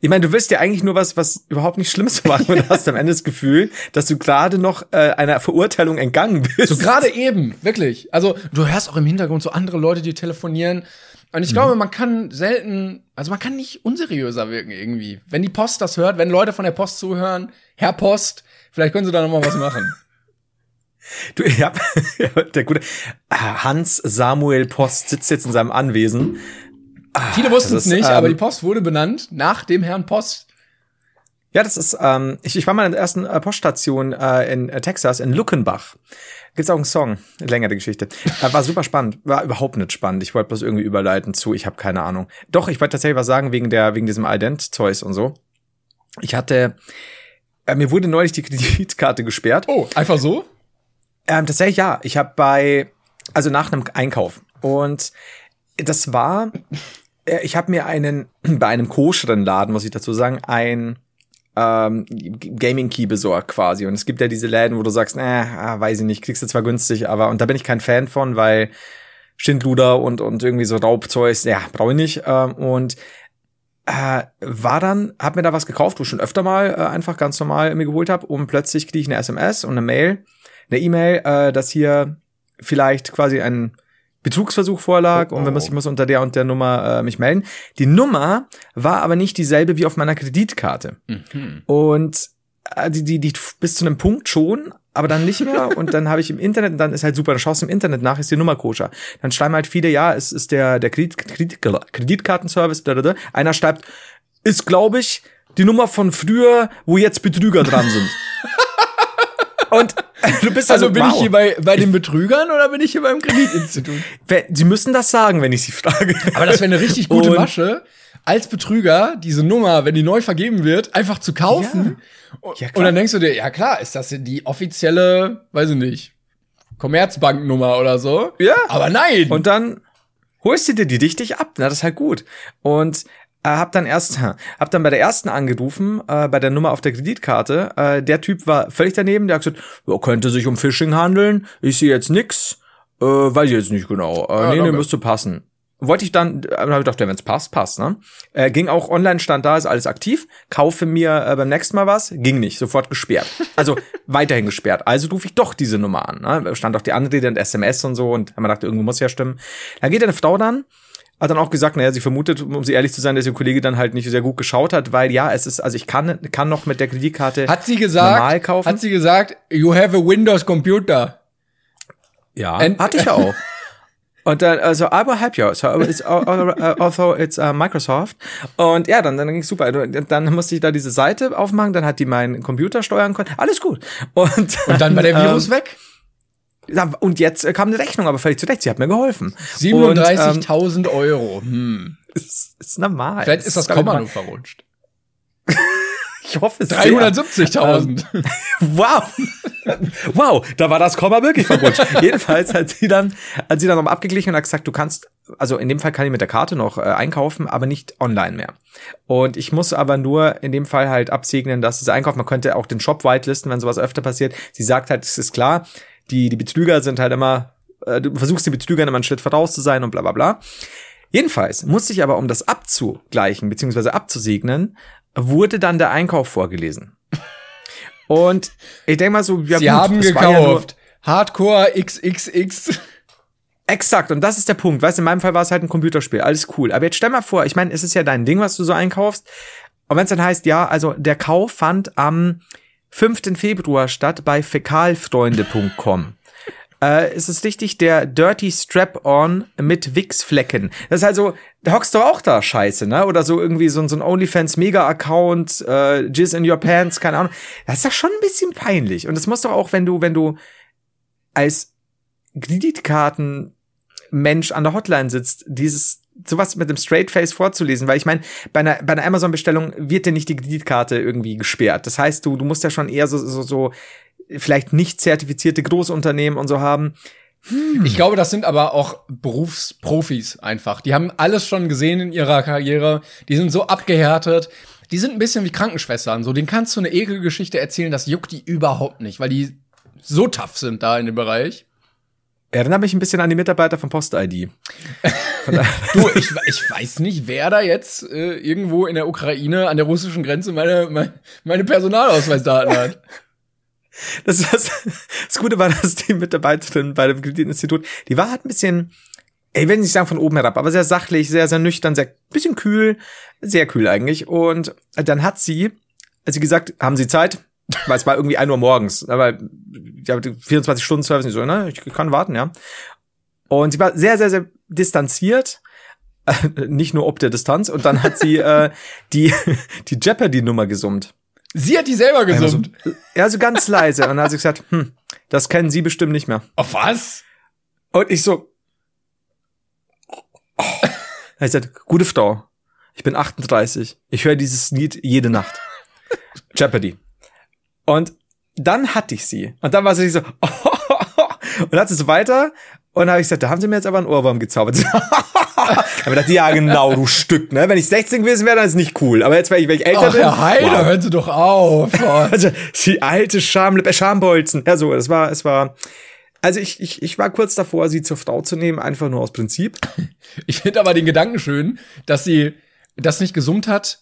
Ich meine, du willst ja eigentlich nur was, was überhaupt nicht Schlimmes machen und hast am Ende das Gefühl, dass du gerade noch äh, einer Verurteilung entgangen bist. So gerade eben, wirklich. Also du hörst auch im Hintergrund so andere Leute, die telefonieren. Und ich mhm. glaube, man kann selten, also man kann nicht unseriöser wirken irgendwie. Wenn die Post das hört, wenn Leute von der Post zuhören, Herr Post, vielleicht können sie da noch mal was machen. [laughs] Du, ja, [laughs] der gute Hans Samuel Post sitzt jetzt in seinem Anwesen Viele wussten es nicht, ähm, aber die Post wurde benannt nach dem Herrn Post. Ja, das ist, ähm, ich, ich war mal in der ersten äh, Poststation äh, in äh, Texas, in Luckenbach. Gibt's auch einen Song, längere Geschichte. Äh, war super spannend, war überhaupt nicht spannend. Ich wollte bloß irgendwie überleiten zu, ich habe keine Ahnung. Doch, ich wollte tatsächlich was sagen wegen der, wegen diesem Ident-Zeus und so. Ich hatte, äh, mir wurde neulich die [laughs] Kreditkarte gesperrt. Oh, einfach so? Ähm, tatsächlich ja. Ich habe bei, also nach einem Einkauf und das war ich habe mir einen, [clears throat] bei einem koscheren Laden, muss ich dazu sagen, ein ähm, Gaming Key besorgt quasi. Und es gibt ja diese Läden, wo du sagst, äh, weiß ich nicht, kriegst du zwar günstig, aber und da bin ich kein Fan von, weil Schindluder und und irgendwie so Raubzeug, ja, brauche ich nicht. Ähm, und äh, war dann, hab mir da was gekauft, wo ich schon öfter mal äh, einfach ganz normal mir geholt habe, und plötzlich kriege ich eine SMS und eine Mail, eine E-Mail, äh, dass hier vielleicht quasi ein Betrugsversuch vorlag oh, oh. und wenn man sich muss unter der und der Nummer äh, mich melden. Die Nummer war aber nicht dieselbe wie auf meiner Kreditkarte. Mhm. Und äh, die, die, die bis zu einem Punkt schon, aber dann nicht mehr. und dann habe ich im Internet, und dann ist halt super, dann schaust du im Internet nach, ist die Nummer koscher. Dann schreiben halt viele, ja, es ist der, der Kredit, Kredit, Kreditkartenservice, blablabla. einer schreibt, ist, glaube ich, die Nummer von früher, wo jetzt Betrüger dran sind. [laughs] Und [laughs] du bist also, also bin wow. ich hier bei, bei den Betrügern oder bin ich hier beim Kreditinstitut? [laughs] Sie müssen das sagen, wenn ich sie frage. Aber das wäre eine richtig gute und Masche, als Betrüger diese Nummer, wenn die neu vergeben wird, einfach zu kaufen. Ja. Ja, und dann denkst du dir, ja klar, ist das die offizielle, weiß ich nicht, Commerzbanknummer oder so? Ja. Aber nein. Und dann holst du dir die richtig ab. Na, das ist halt gut. Und äh, hab dann erst, [laughs] hab dann bei der ersten angerufen, äh, bei der Nummer auf der Kreditkarte. Äh, der Typ war völlig daneben, der hat gesagt, ja, könnte sich um Phishing handeln. Ich sehe jetzt nix. Äh, weiß ich jetzt nicht genau. Äh, ja, nee, nee, müsste passen. Wollte ich dann, äh, dann habe ich gedacht, wenn es passt, passt, ne? Äh, ging auch online, stand da, ist alles aktiv. Kaufe mir äh, beim nächsten Mal was, ging nicht, sofort gesperrt. Also [laughs] weiterhin gesperrt. Also rufe ich doch diese Nummer an. Ne? Stand auch die andere, und SMS und so und man dachte, irgendwo muss ja stimmen. Da geht eine Frau dann hat dann auch gesagt, naja, sie vermutet, um sie ehrlich zu sein, dass ihr Kollege dann halt nicht sehr gut geschaut hat, weil ja, es ist, also ich kann, kann noch mit der Kreditkarte hat sie gesagt, normal kaufen. Hat sie gesagt, you have a Windows Computer? Ja, And hatte ich ja auch. [laughs] Und dann, also, I will help you. So, it's, also, it's uh, Microsoft. Und ja, dann, dann ging super. Dann musste ich da diese Seite aufmachen, dann hat die meinen Computer steuern können. Alles gut. Und, Und dann war der [laughs] Virus ähm, weg? Ja, Und jetzt kam eine Rechnung, aber völlig zurecht. Sie hat mir geholfen. 37.000 Euro. Hm. Ähm, ist, ist normal. Vielleicht ist das Komma nur verrutscht. [laughs] Ich hoffe es sehr. 370.000. [laughs] Wow. [laughs] wow, da war das Komma wirklich verrutscht. Jedenfalls hat sie dann, hat sie dann nochmal abgeglichen und hat gesagt, du kannst, also in dem Fall kann ich mit der Karte noch äh, einkaufen, aber nicht online mehr. Und ich muss aber nur in dem Fall halt absegnen, dass es einkauft. Man könnte auch den Shop whitelisten, wenn sowas öfter passiert. Sie sagt halt, es ist klar, die, die Betrüger sind halt immer, äh, du versuchst den Betrügern immer einen Schritt voraus zu sein und bla bla bla. Jedenfalls musste ich aber, um das abzugleichen bzw. abzusegnen, wurde dann der Einkauf vorgelesen. Und ich denke mal so, ja Sie gut, haben war ja gekauft. Hardcore XXX. Exakt, und das ist der Punkt. Weißt du, in meinem Fall war es halt ein Computerspiel, alles cool. Aber jetzt stell mal vor, ich meine, es ist ja dein Ding, was du so einkaufst. Und wenn es dann heißt, ja, also der Kauf fand am 5. Februar statt bei fäkalfreunde.com. äh, ist es richtig, der Dirty Strap-On mit Wix-Flecken. Das ist also, da hockst du auch da scheiße, ne? Oder so irgendwie so, so ein OnlyFans-Mega-Account, äh, Jizz in your pants, keine Ahnung. Das ist doch schon ein bisschen peinlich. Und das muss doch auch, wenn du, wenn du als Kreditkartenmensch an der Hotline sitzt, dieses sowas mit dem Straight Face vorzulesen, weil ich meine, bei einer, bei einer Amazon-Bestellung wird dir nicht die Kreditkarte irgendwie gesperrt. Das heißt, du, du musst ja schon eher so, so, so vielleicht nicht zertifizierte Großunternehmen und so haben. Ich glaube, das sind aber auch Berufsprofis einfach. Die haben alles schon gesehen in ihrer Karriere. Die sind so abgehärtet. Die sind ein bisschen wie Krankenschwestern. So, denen kannst du eine Ekelgeschichte erzählen, das juckt die überhaupt nicht, weil die so tough sind da in dem Bereich. Erinnert mich ein bisschen an die Mitarbeiter von Post-ID. [laughs] Du, ich, ich weiß nicht, wer da jetzt äh, irgendwo in der Ukraine an der russischen Grenze meine, meine, meine Personalausweisdaten hat. [laughs] Das, das, das Gute war, dass die Mitarbeiterin bei dem Kreditinstitut, die war halt ein bisschen, ich will nicht sagen von oben herab, aber sehr sachlich, sehr, sehr nüchtern, sehr, bisschen kühl, sehr kühl eigentlich. Und dann hat sie, als sie gesagt, haben Sie Zeit? Weil es war irgendwie 1 Uhr morgens, aber ja, 24 Stunden Service nicht so, ne? Ich kann warten, ja. Und sie war sehr, sehr, sehr distanziert. Äh, nicht nur ob der Distanz. Und dann hat sie äh, die, die Jeopardy-Nummer gesummt. Sie hat die selber gesummt. Ja, so ganz leise. Und dann hat sie gesagt, hm, das kennen Sie bestimmt nicht mehr. Auf was? Und ich so. Oh. [laughs] Er sagt, gute Frau, ich bin 38. Ich höre dieses Lied jede Nacht. Jeopardy. Und dann hatte ich sie. Und dann war sie so, [laughs] und dann hat sie so weiter. Und dann habe ich gesagt, da haben sie mir jetzt aber einen Ohrwurm gezaubert. [laughs] aber ich dachte, ja genau, du Stück, ne? Wenn ich 16 gewesen wäre, dann ist es nicht cool. Aber jetzt, wenn ich, wenn ich älter Ach, bin. Herr Heiler, wow. hören Sie doch auf. [laughs] Oh. Also, die alte Schamlippe, Schambolzen. Ja, so, es war, es war, also ich, ich, ich war kurz davor, sie zur Frau zu nehmen, einfach nur aus Prinzip. Ich finde aber den Gedanken schön, dass sie das nicht gesummt hat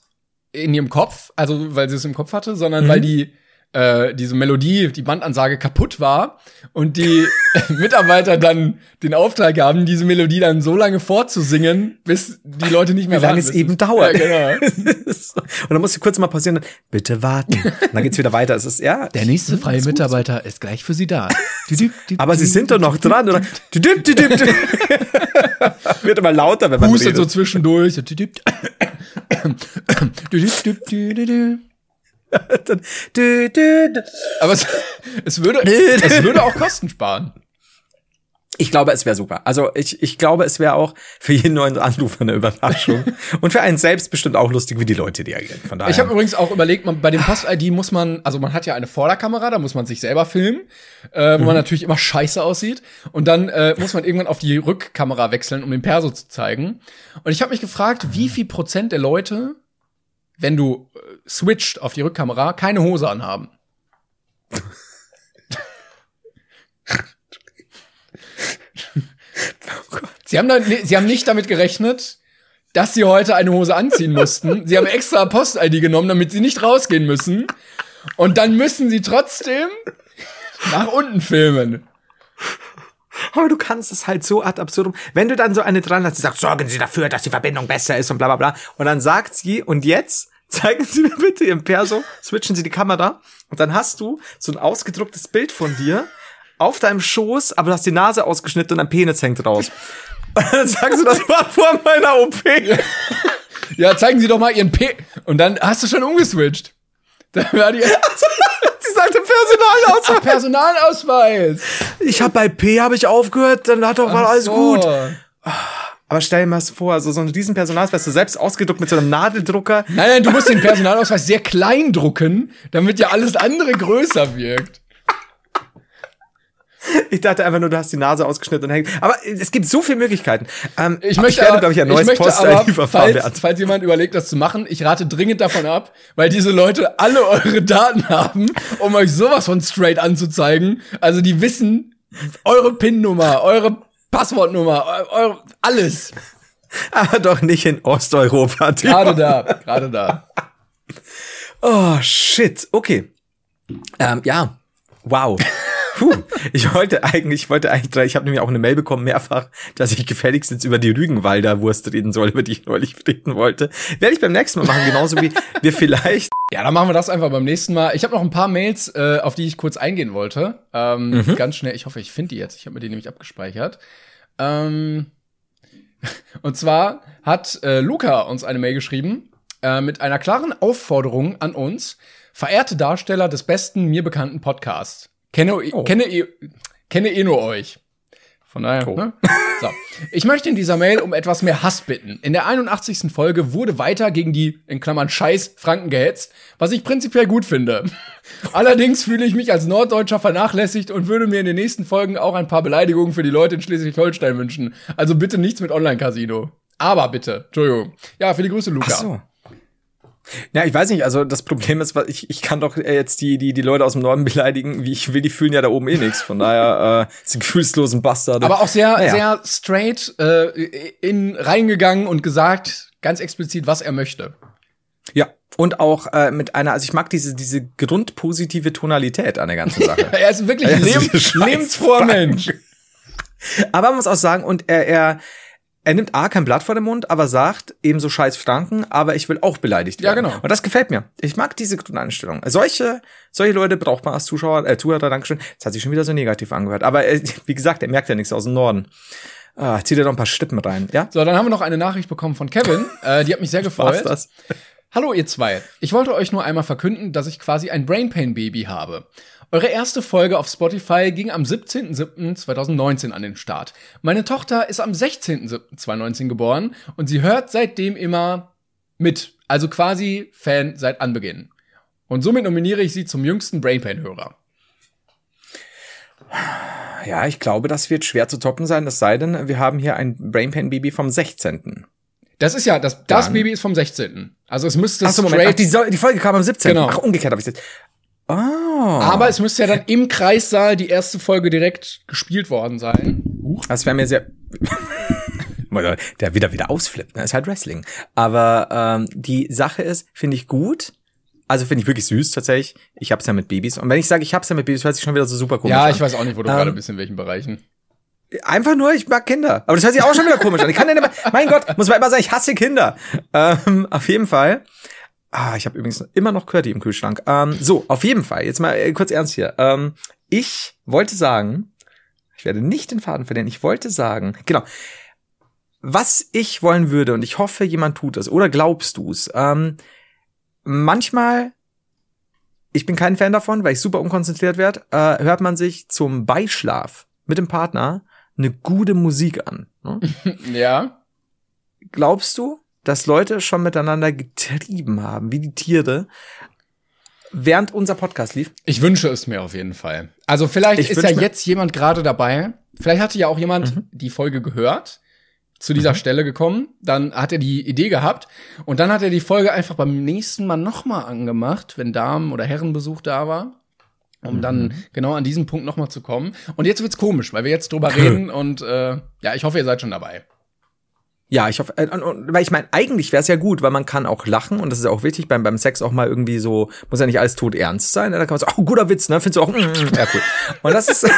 in ihrem Kopf, also weil sie es im Kopf hatte, sondern weil die äh, diese Melodie, die Bandansage kaputt war und die [laughs] Mitarbeiter dann den Auftrag haben, diese Melodie dann so lange vorzusingen, bis die Leute nicht mehr Wie lange es eben dauert. Ja, genau. [laughs] Und dann muss sie kurz mal passieren, bitte warten. Und dann geht's wieder weiter. Es ist, ja. Der nächste freie gut. Mitarbeiter ist gleich für Sie da. Aber sie sind doch noch dran, oder? [laughs] Wird immer lauter, wenn man Hustet so redet. zwischendurch. [laughs] Dann, dü, dü, dü. Aber es, es, würde, es würde auch Kosten sparen. Ich glaube, es wäre super. Also ich, ich glaube, es wäre auch für jeden neuen Anrufer eine Überraschung. [laughs] Und für einen selbst bestimmt auch lustig, wie die Leute reagieren. Von daher. Ich habe übrigens auch überlegt, man, bei dem Post-ID muss man, also man hat ja eine Vorderkamera, da muss man sich selber filmen, äh, wo man natürlich immer scheiße aussieht. Und dann äh, muss man irgendwann auf die Rückkamera wechseln, um den Perso zu zeigen. Und ich habe mich gefragt, wie viel Prozent der Leute, wenn du äh, switcht auf die Rückkamera, keine Hose anhaben. Sie haben, da, nee, sie haben nicht damit gerechnet, dass sie heute eine Hose anziehen mussten. Sie haben extra Post-ID genommen, damit sie nicht rausgehen müssen. Und dann müssen sie trotzdem nach unten filmen. Aber du kannst es halt so ad absurdum. Wenn du dann so eine dran hast, die sagt, sorgen Sie dafür, dass die Verbindung besser ist und bla bla bla. Und dann sagt sie, und jetzt zeigen Sie mir bitte Ihren Perso, switchen Sie die Kamera und dann hast du so ein ausgedrucktes Bild von dir auf deinem Schoß, aber du hast die Nase ausgeschnitten und ein Penis hängt raus. [laughs] Und dann sagst du, das war vor meiner OP. [laughs] Ja, zeigen Sie doch mal Ihren P. Und dann hast du schon umgeswitcht. [laughs] Da war die Sie sagte Personalausweis. Ach, Personalausweis. Ich habe bei P habe ich aufgehört, dann hat doch war alles So. gut. Aber stell dir mal vor, so, so einen riesen Personalausweis, du selbst ausgedruckt mit so einem Nadeldrucker. Nein, nein, du musst den Personalausweis sehr klein drucken, damit ja alles andere größer wirkt. Ich dachte einfach nur, du hast die Nase ausgeschnitten und hängt. Aber es gibt so viele Möglichkeiten. Ähm, Ich möchte, werde, aber, glaube ich, ein ich neues möchte aber, falls, falls jemand überlegt, das zu machen, ich rate dringend davon ab, weil diese Leute alle eure Daten haben, um euch sowas von straight anzuzeigen. Also die wissen eure PIN-Nummer, eure Passwortnummer, eu- alles. [laughs] Aber doch nicht in Osteuropa. Gerade da, gerade da. [laughs] Oh, shit. Okay. Ähm, ja. Wow. Puh. Ich wollte eigentlich, ich wollte eigentlich, ich habe nämlich auch eine Mail bekommen, mehrfach, dass ich gefälligst jetzt über die Rügenwalder Wurst reden soll, über die ich neulich reden wollte. Werde ich beim nächsten Mal machen, genauso wie wir vielleicht. Ja, dann machen wir das einfach beim nächsten Mal. Ich habe noch ein paar Mails, äh, auf die ich kurz eingehen wollte. Ähm, Ganz schnell. Ich hoffe, ich finde die jetzt. Ich habe mir die nämlich abgespeichert. Ähm, [laughs] und zwar hat äh, Luca uns eine Mail geschrieben äh, mit einer klaren Aufforderung an uns. Verehrte Darsteller des besten mir bekannten Podcasts. Kenne, kenne, eh- kenne eh nur euch. Von daher, Oh. ne? So. Ich möchte in dieser Mail um etwas mehr Hass bitten. In der 81. Folge wurde weiter gegen die, in Klammern, Scheiß Franken gehetzt, was ich prinzipiell gut finde. [laughs] Allerdings fühle ich mich als Norddeutscher vernachlässigt und würde mir in den nächsten Folgen auch ein paar Beleidigungen für die Leute in Schleswig-Holstein wünschen. Also bitte nichts mit Online-Casino. Aber bitte, Entschuldigung. Ja, viele Grüße, Luca. Ja, ich weiß nicht, also das Problem ist, ich, ich kann doch äh, jetzt die, die, die Leute aus dem Norden beleidigen, wie ich will, die fühlen ja da oben eh nichts. Von daher, [laughs] äh, sind gefühlslosen Bastarde. Aber auch sehr, Naja. sehr straight äh, in reingegangen und gesagt, ganz explizit, was er möchte. Ja. Und auch äh, mit einer, also ich mag diese, diese grundpositive Tonalität an der ganzen [laughs] Sache. Er ist wirklich Ja, ein das ist Leben, eine Scheiß- lebensfroher Mensch. Aber man muss auch sagen, und er, er, er nimmt A kein Blatt vor den Mund, aber sagt ebenso scheiß Franken, aber ich will auch beleidigt Ja, werden. genau. Und das gefällt mir. Ich mag diese Grundeinstellung. Solche, solche Leute braucht man als Zuschauer, äh, Zuhörer, Dankeschön. Das hat sich schon wieder so negativ angehört. Aber äh, wie gesagt, er merkt ja nichts aus dem Norden. Ah, zieht er doch ein paar Stippen rein, ja? So, dann haben wir noch eine Nachricht bekommen von Kevin. [laughs] Äh, die hat mich sehr gefreut. Was das? Hallo ihr zwei. Ich wollte euch nur einmal verkünden, dass ich quasi ein Brainpain Baby habe. Eure erste Folge auf Spotify ging am 17.07.2019 an den Start. Meine Tochter ist am 16.07.2019 geboren und sie hört seitdem immer mit. Also quasi Fan seit Anbeginn. Und somit nominiere ich sie zum jüngsten Brainpain-Hörer. Ja, ich glaube, das wird schwer zu toppen sein, es sei denn, wir haben hier ein Brainpan-Baby vom 16. Das ist ja, das, das Dann- Baby ist vom 16. Also es müsste Achso, Moment, ach, die, so- die Folge kam am 17. Genau. Ach, umgekehrt habe ich jetzt. Oh. aber es müsste ja dann im Kreissaal die erste Folge direkt gespielt worden sein. Das wäre mir sehr. [laughs] der wieder wieder ausflippt, ne? Ist halt Wrestling. Aber ähm, die Sache ist, finde ich gut. Also finde ich wirklich süß tatsächlich. Ich hab's ja mit Babys. Und wenn ich sage, ich hab's ja mit Babys, hört sich schon wieder so super komisch Ja, an. ich weiß auch nicht, wo du Ähm, gerade bist, in welchen Bereichen. Einfach nur, ich mag Kinder. Aber das hört sich auch schon wieder komisch an. Ich kann ja nicht mehr, mein Gott, muss man immer sagen, ich hasse Kinder. Ähm, auf jeden Fall. Ah, ich habe übrigens immer noch Curdy im Kühlschrank. Ähm, so, auf jeden Fall. Jetzt mal äh, kurz ernst hier. Ähm, ich wollte sagen, ich werde nicht den Faden verlieren. Ich wollte sagen, genau. Was ich wollen würde, und ich hoffe, jemand tut es, oder glaubst du's? Ähm, manchmal, ich bin kein Fan davon, weil ich super unkonzentriert werde, äh, hört man sich zum Beischlaf mit dem Partner eine gute Musik an. Ne? [laughs] Ja. Glaubst du, dass Leute schon miteinander getrieben haben, wie die Tiere, während unser Podcast lief? Ich wünsche es mir auf jeden Fall. Also vielleicht Ich ist ja jetzt jemand gerade dabei. Vielleicht hatte ja auch jemand Mhm. die Folge gehört, zu dieser Stelle gekommen, dann hat er die Idee gehabt und dann hat er die Folge einfach beim nächsten Mal nochmal angemacht, wenn Damen- oder Herrenbesuch da war. Um dann Mhm. genau an diesen Punkt nochmal zu kommen. Und jetzt wird's komisch, weil wir jetzt drüber reden [clears throat] und äh, ja, ich hoffe, ihr seid schon dabei. Ja, ich hoffe, äh, und, weil ich meine, eigentlich wäre es ja gut, weil man kann auch lachen und das ist ja auch wichtig beim, beim Sex auch mal irgendwie so, muss ja nicht alles tot ernst sein. ne? Da kann man so, oh, guter Witz, ne? Findest du auch, mm, ja, cool. Und das ist,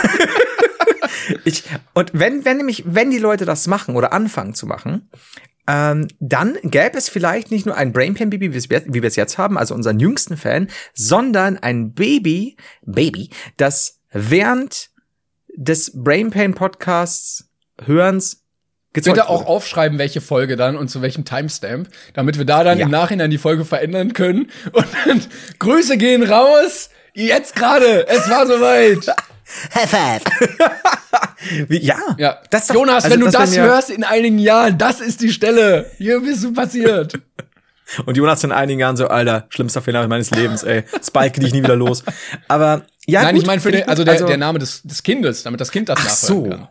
[laughs] ich, und wenn, wenn nämlich, wenn die Leute das machen oder anfangen zu machen, ähm, dann gäbe es vielleicht nicht nur ein wir es- wie wir es jetzt haben, also unseren jüngsten Fan, sondern ein Baby, Baby, das während des Brain Pain Podcasts Hörens gezeugt Bitte auch wurde. aufschreiben, welche Folge dann und zu welchem Timestamp, damit wir da dann Ja. im Nachhinein die Folge verändern können. [laughs] Und dann, Grüße gehen raus. Jetzt gerade. Es war soweit. [laughs] High five. [laughs] Wie, ja. Ja. Das doch- Jonas, also wenn du das, ja- hörst in einigen Jahren, das ist die Stelle. Hier bist du passiert. Und Jonas in einigen Jahren so, Alter, schlimmster Fehler meines Lebens, ey. Spike dich nie wieder los. Aber ja, Nein, gut, ich meine für den, also der, der Name des, des Kindes, damit das Kind das Ach nachhören so. kann.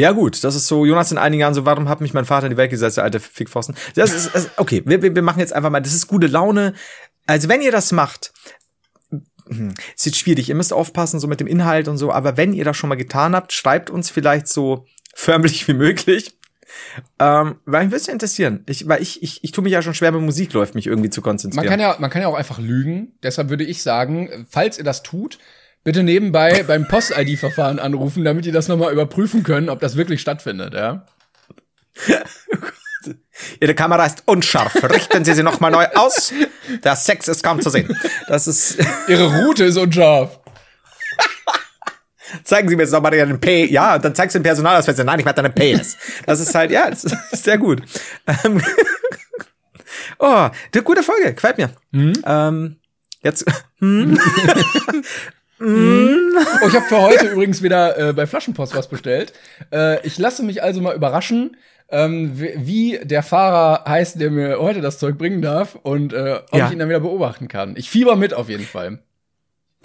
Ja, gut, das ist so, Jonas in einigen Jahren so, warum hat mich mein Vater in die Welt gesetzt, der alte Fickpfosten? Das ist, das, okay, wir, wir machen jetzt einfach mal, das ist gute Laune. Also, wenn ihr das macht, hm, ist jetzt schwierig, ihr müsst aufpassen, so mit dem Inhalt und so, aber wenn ihr das schon mal getan habt, schreibt uns vielleicht so förmlich wie möglich. Ähm, weil mich ein bisschen interessieren. Ich, weil ich, ich, ich tue mich ja schon schwer, wenn Musik läuft, mich irgendwie zu konzentrieren. Man kann ja, man kann ja auch einfach lügen. Deshalb würde ich sagen, falls ihr das tut, bitte nebenbei beim Post-ID-Verfahren anrufen, damit ihr das nochmal überprüfen können, ob das wirklich stattfindet, ja? [laughs] Ihre Kamera ist unscharf. Richten Sie sie noch mal neu aus. Der Sex ist kaum zu sehen. Das ist. [laughs] Ihre Route ist unscharf. [laughs] Zeigen Sie mir jetzt noch mal Ihren P. Ja, und dann zeigst du den Personalausweis. Nein, ich meine deinen Penis. Das ist halt, ja, das ist sehr gut. Ähm, oh, die gute Folge. Gefällt mir. Ähm, jetzt. Oh, ich habe für heute übrigens wieder äh, bei Flaschenpost was bestellt. Äh, ich lasse mich also mal überraschen, ähm, wie, wie der Fahrer heißt, der mir heute das Zeug bringen darf und äh, ob Ja. ich ihn dann wieder beobachten kann. Ich fieber mit auf jeden Fall.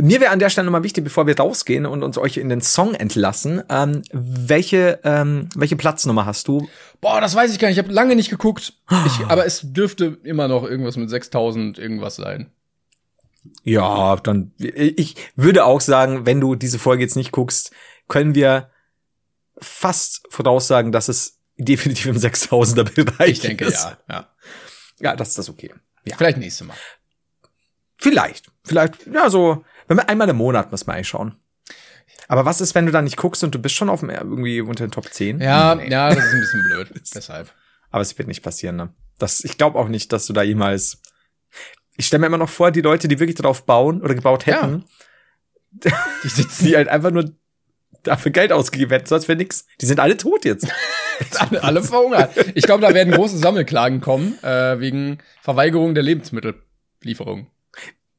Mir wäre an der Stelle nochmal wichtig, bevor wir rausgehen und uns euch in den Song entlassen, ähm, welche, ähm, welche Platznummer hast du? Boah, das weiß ich gar nicht. Ich habe lange nicht geguckt. Ich, aber es dürfte immer noch irgendwas mit 6000 irgendwas sein. Ja, dann, ich würde auch sagen, wenn du diese Folge jetzt nicht guckst, können wir fast voraussagen, dass es definitiv im 6000er Bereich Ich denke, ist. ja. ja. Ja, das ist das okay. Ja. Vielleicht nächstes Mal. Vielleicht. Vielleicht, ja, so, wenn wir einmal im Monat müssen wir eigentlich schauen. Aber was ist, wenn du da nicht guckst und du bist schon auf dem, irgendwie unter den Top 10? Ja, Nee. ja, das ist ein bisschen blöd. [laughs] Deshalb. Aber es wird nicht passieren, ne? Das, ich glaube auch nicht, dass du da jemals. Ich stelle mir immer noch vor, die Leute, die wirklich drauf bauen oder gebaut Ja. hätten, [laughs] Die sitzen die halt einfach nur dafür Geld ausgegeben hätten, sonst wäre nix. Die sind alle tot jetzt. [laughs] alle, alle verhungert. Ich glaube, da werden große Sammelklagen kommen, äh, wegen Verweigerung der Lebensmittellieferung.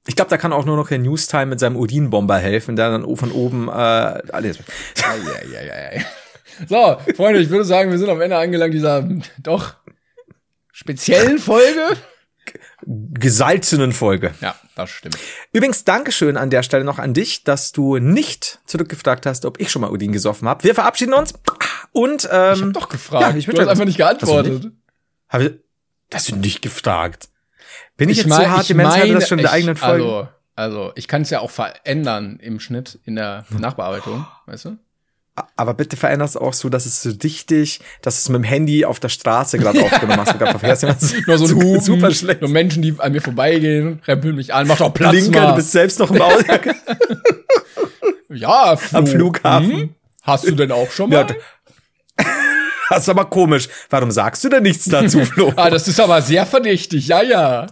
Ich glaube, da kann auch nur noch der Newstime mit seinem Urinbomber helfen, der dann von oben äh, alles. Eieieiei. So, Freunde, ich würde sagen, wir sind am Ende angelangt dieser doch speziellen Folge. Gesalzenen Folge. Ja, das stimmt. Übrigens, Dankeschön an der Stelle noch an dich, dass du nicht zurückgefragt hast, ob ich schon mal Urin gesoffen habe. Wir verabschieden uns und ähm, Ich hab doch gefragt. Ja, ich du würd hast einfach nicht geantwortet. Hab ich, hast du nicht gefragt? Bin ich, jetzt mein- so hart, die Mensch hatte das schon in der ich- eigenen Folge? Also, also ich kann es ja auch verändern im Schnitt, in der Nachbearbeitung, weißt du? Aber bitte veränder es auch so, dass es so dichtig, dass du es mit dem Handy auf der Straße gerade aufgenommen hast. grad verfährst. [laughs] Nur so ein [laughs] Hupen, Super schlecht. nur Menschen, die an mir vorbeigehen, rempeln mich an, mach doch Platz Blinker, mal. du bist selbst noch im Auto. [laughs] ja, Flo. am Flughafen. Hm? Hast du denn auch schon Ja, mal? d- das ist aber komisch. Warum sagst du denn nichts dazu, Flo? ah, das ist aber sehr verdächtig. Ja, ja.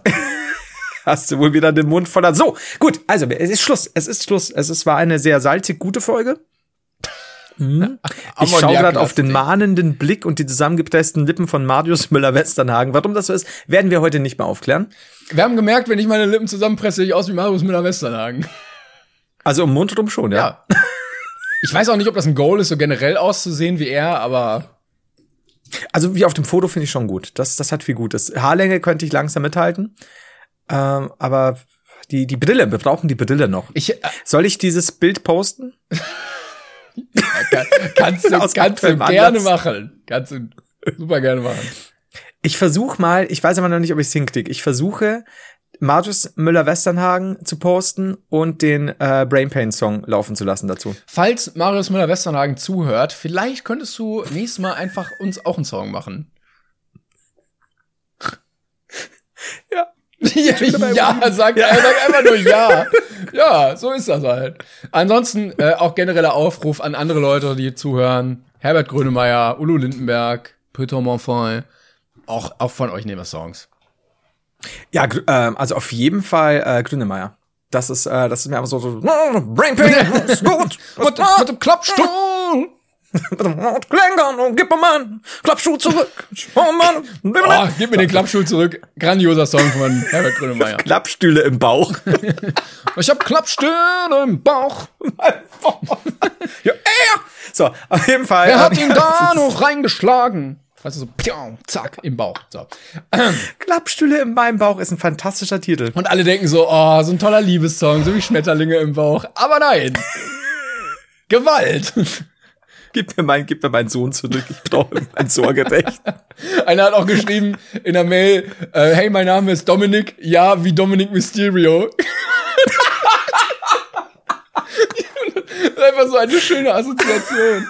Hast du wohl wieder den Mund voller. So, gut, also es ist Schluss. Es ist Schluss. Es ist, war eine sehr salzig gute Folge. Hm. Ich schaue gerade auf den mahnenden Blick und die zusammengepressten Lippen von Marius [laughs] Müller-Westernhagen. Warum das so ist, werden wir heute nicht mehr aufklären. Wir haben gemerkt, wenn ich meine Lippen zusammenpresse, sehe ich aus wie Marius Müller-Westernhagen. [laughs] Also im Mund rum schon, ja. Ja. Ich weiß auch nicht, ob das ein Goal ist, so generell auszusehen wie er, aber Also wie auf dem Foto finde ich schon gut. Das, das hat viel Gutes. Haarlänge könnte ich langsam mithalten. Ähm, aber die, die Brille, wir brauchen die Brille noch. ich äh, Soll ich dieses Bild posten? [laughs] kann, kannst du, [laughs] kannst du gerne machen. Kannst du super gerne machen. Ich versuche mal, ich weiß aber noch nicht, ob ich es hinkriege. Ich versuche, Marius Müller-Westernhagen zu posten und den äh, Brain Pain Song laufen zu lassen dazu. Falls Marius Müller-Westernhagen zuhört, vielleicht könntest du nächstes Mal einfach uns auch einen Song machen. Ja. [laughs] ja, ja, sag, ja. sag einfach nur ja. [laughs] Ja, so ist das halt. Ansonsten äh, auch genereller Aufruf an andere Leute, die zuhören. Herbert Grönemeyer, Udo Lindenberg, Peter Monfort. Auch, auch von euch nehmen wir Songs. Ja, gr- ähm, also auf jeden Fall äh, Grünemeier. Das ist, äh, das ist mir einfach so, so [laughs] Brain Pain, ist gut. [laughs] Mit, mit dem Klappstuhl. [laughs] Klängern und gib mir mal einen Klappschuh zurück. Oh Mann. Oh, gib mir den Klappstuhl zurück. Grandioser Song von Herbert Grönemeyer. [laughs] Klappstühle im Bauch. [laughs] Ich hab Klappstühle im Bauch. ja, äh. So, auf jeden Fall. Wer hat ähm, ihn da noch reingeschlagen? Weißt du, so, piau, zack, im Bauch. So. [clears throat] Klappstühle in meinem Bauch ist ein fantastischer Titel. Und alle denken so, oh, so ein toller Liebessong, so wie Schmetterlinge im Bauch. Aber nein. Gewalt. Gib mir, mein, gib mir meinen Sohn zurück. Ich brauche mein Sorgerecht. [laughs] Einer hat auch geschrieben in der Mail, äh, hey, mein Name ist Dominik. Ja, wie Dominic Mysterio. das [laughs] ist einfach so eine schöne Assoziation.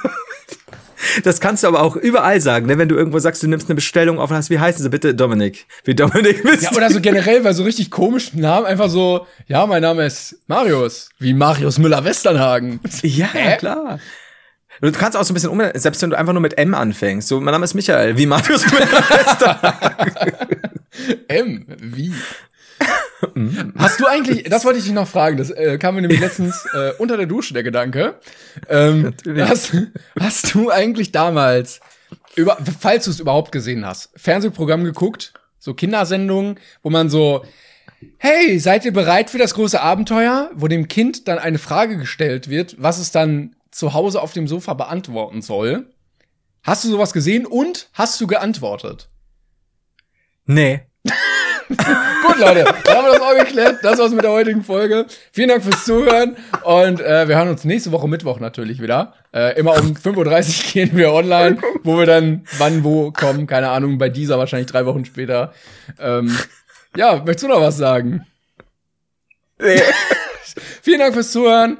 Das kannst du aber auch überall sagen, ne? wenn du irgendwo sagst, du nimmst eine Bestellung auf und hast, wie heißen sie bitte? Dominik. Wie Dominik bist Ja, oder so generell bei so richtig komischen Namen einfach so, ja, mein Name ist Marius. Wie Marius Müller-Westernhagen. Ja, Hä? klar. Du kannst auch so ein bisschen um, selbst wenn du einfach nur mit M anfängst. So, mein Name ist Michael, wie Marius [laughs] M, wie? Hast du eigentlich, das wollte ich dich noch fragen, das äh, kam mir nämlich letztens äh, unter der Dusche der Gedanke. Ähm, hast, hast du eigentlich damals, über, falls du es überhaupt gesehen hast, Fernsehprogramm geguckt, so Kindersendungen, wo man so, hey, seid ihr bereit für das große Abenteuer, wo dem Kind dann eine Frage gestellt wird, was es dann zu Hause auf dem Sofa beantworten soll? Hast du sowas gesehen und hast du geantwortet? Nee. [laughs] Gut, Leute, dann haben wir das auch geklärt. Das war's mit der heutigen Folge. Vielen Dank fürs Zuhören und äh, wir hören uns nächste Woche Mittwoch natürlich wieder. Äh, immer um 5.30 Uhr [laughs] gehen wir online, wo wir dann wann, wo kommen, keine Ahnung, bei dieser wahrscheinlich drei Wochen später. Ähm, ja, möchtest du noch was sagen? nee. [laughs] Vielen Dank fürs Zuhören.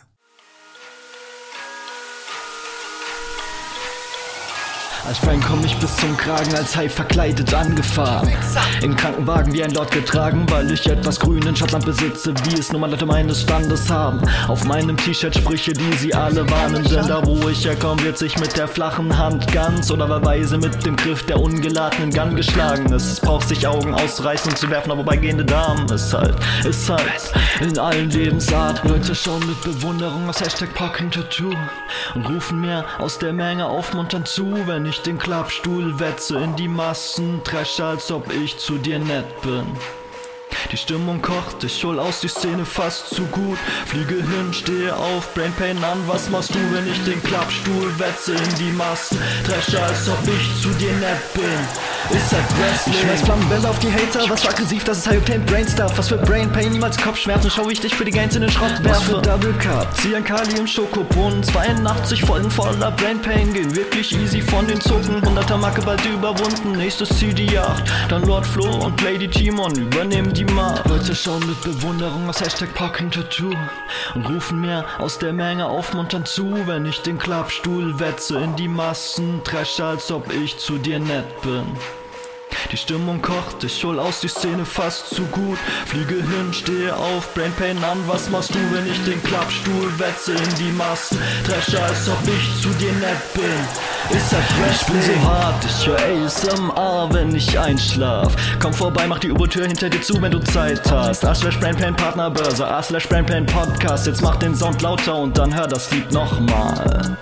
Als Frank komm ich bis zum Kragen, als Hai verkleidet angefahren. Im Krankenwagen wie ein Lord getragen, weil ich etwas Grün in Schottland besitze, wie es nur mal Leute meines Standes haben. Auf meinem T-Shirt Sprüche, die sie alle warnen, denn da wo ich herkomme, wird sich mit der flachen Hand ganz oder weise mit dem Griff der ungeladenen Gun geschlagen. Es braucht sich Augen auszureißen und zu werfen, aber bei gehende Damen ist halt, ist halt in allen Lebensarten. Leute schauen mit Bewunderung aus Hashtag Pocken Tattoo und rufen mir aus der Menge aufmunternd zu, wenn ich den Klappstuhl wetze in die Massen, tresche, als ob ich zu dir nett bin. Die Stimmung kocht, ich hol aus die Szene fast zu gut. Fliege hin, stehe auf, Brain Pain an. Was machst du, wenn ich den Klappstuhl wetze in die Massen? Dresche, als ob ich zu dir nett bin. Ist halt Wrestling. Ich schmeiß Flammenbälle auf die Hater, was für aggressiv, das ist High Octane Brain Stuff. Was für Brain Pain, niemals Kopfschmerzen. Schau ich dich für die Gains in den Schrott werfe. Was für Double Cup, Cyan Kali im Schokobrunnen. 82 Folgen voller Brain Pain, gehen wirklich easy von den Zucken. 100er Marke bald überwunden, nächstes CD8. Dann Lord Flo und Lady Timon übernehmen die Macht. Leute schauen mit Bewunderung aus Hashtag Pocken Tattoo und rufen mir aus der Menge aufmunternd zu, wenn ich den Klappstuhl wetze in die Massen, tresche, als ob ich zu dir nett bin. Die Stimmung kocht, ich hol aus die Szene fast zu gut. Fliege hin, stehe auf, Brain Pain an. Was machst du, wenn ich den Klappstuhl wetze in die Massen? Dresche, als ob ich zu dir nett bin. Ist halt Ich bin so hart, ich hör ASMR, wenn ich einschlaf. Komm vorbei, mach die U-Boot-Tür hinter dir zu, wenn du Zeit hast. A slash Brain Pain Partnerbörse, A slash Brain Pain Podcast. Jetzt mach den Sound lauter und dann hör das Lied nochmal.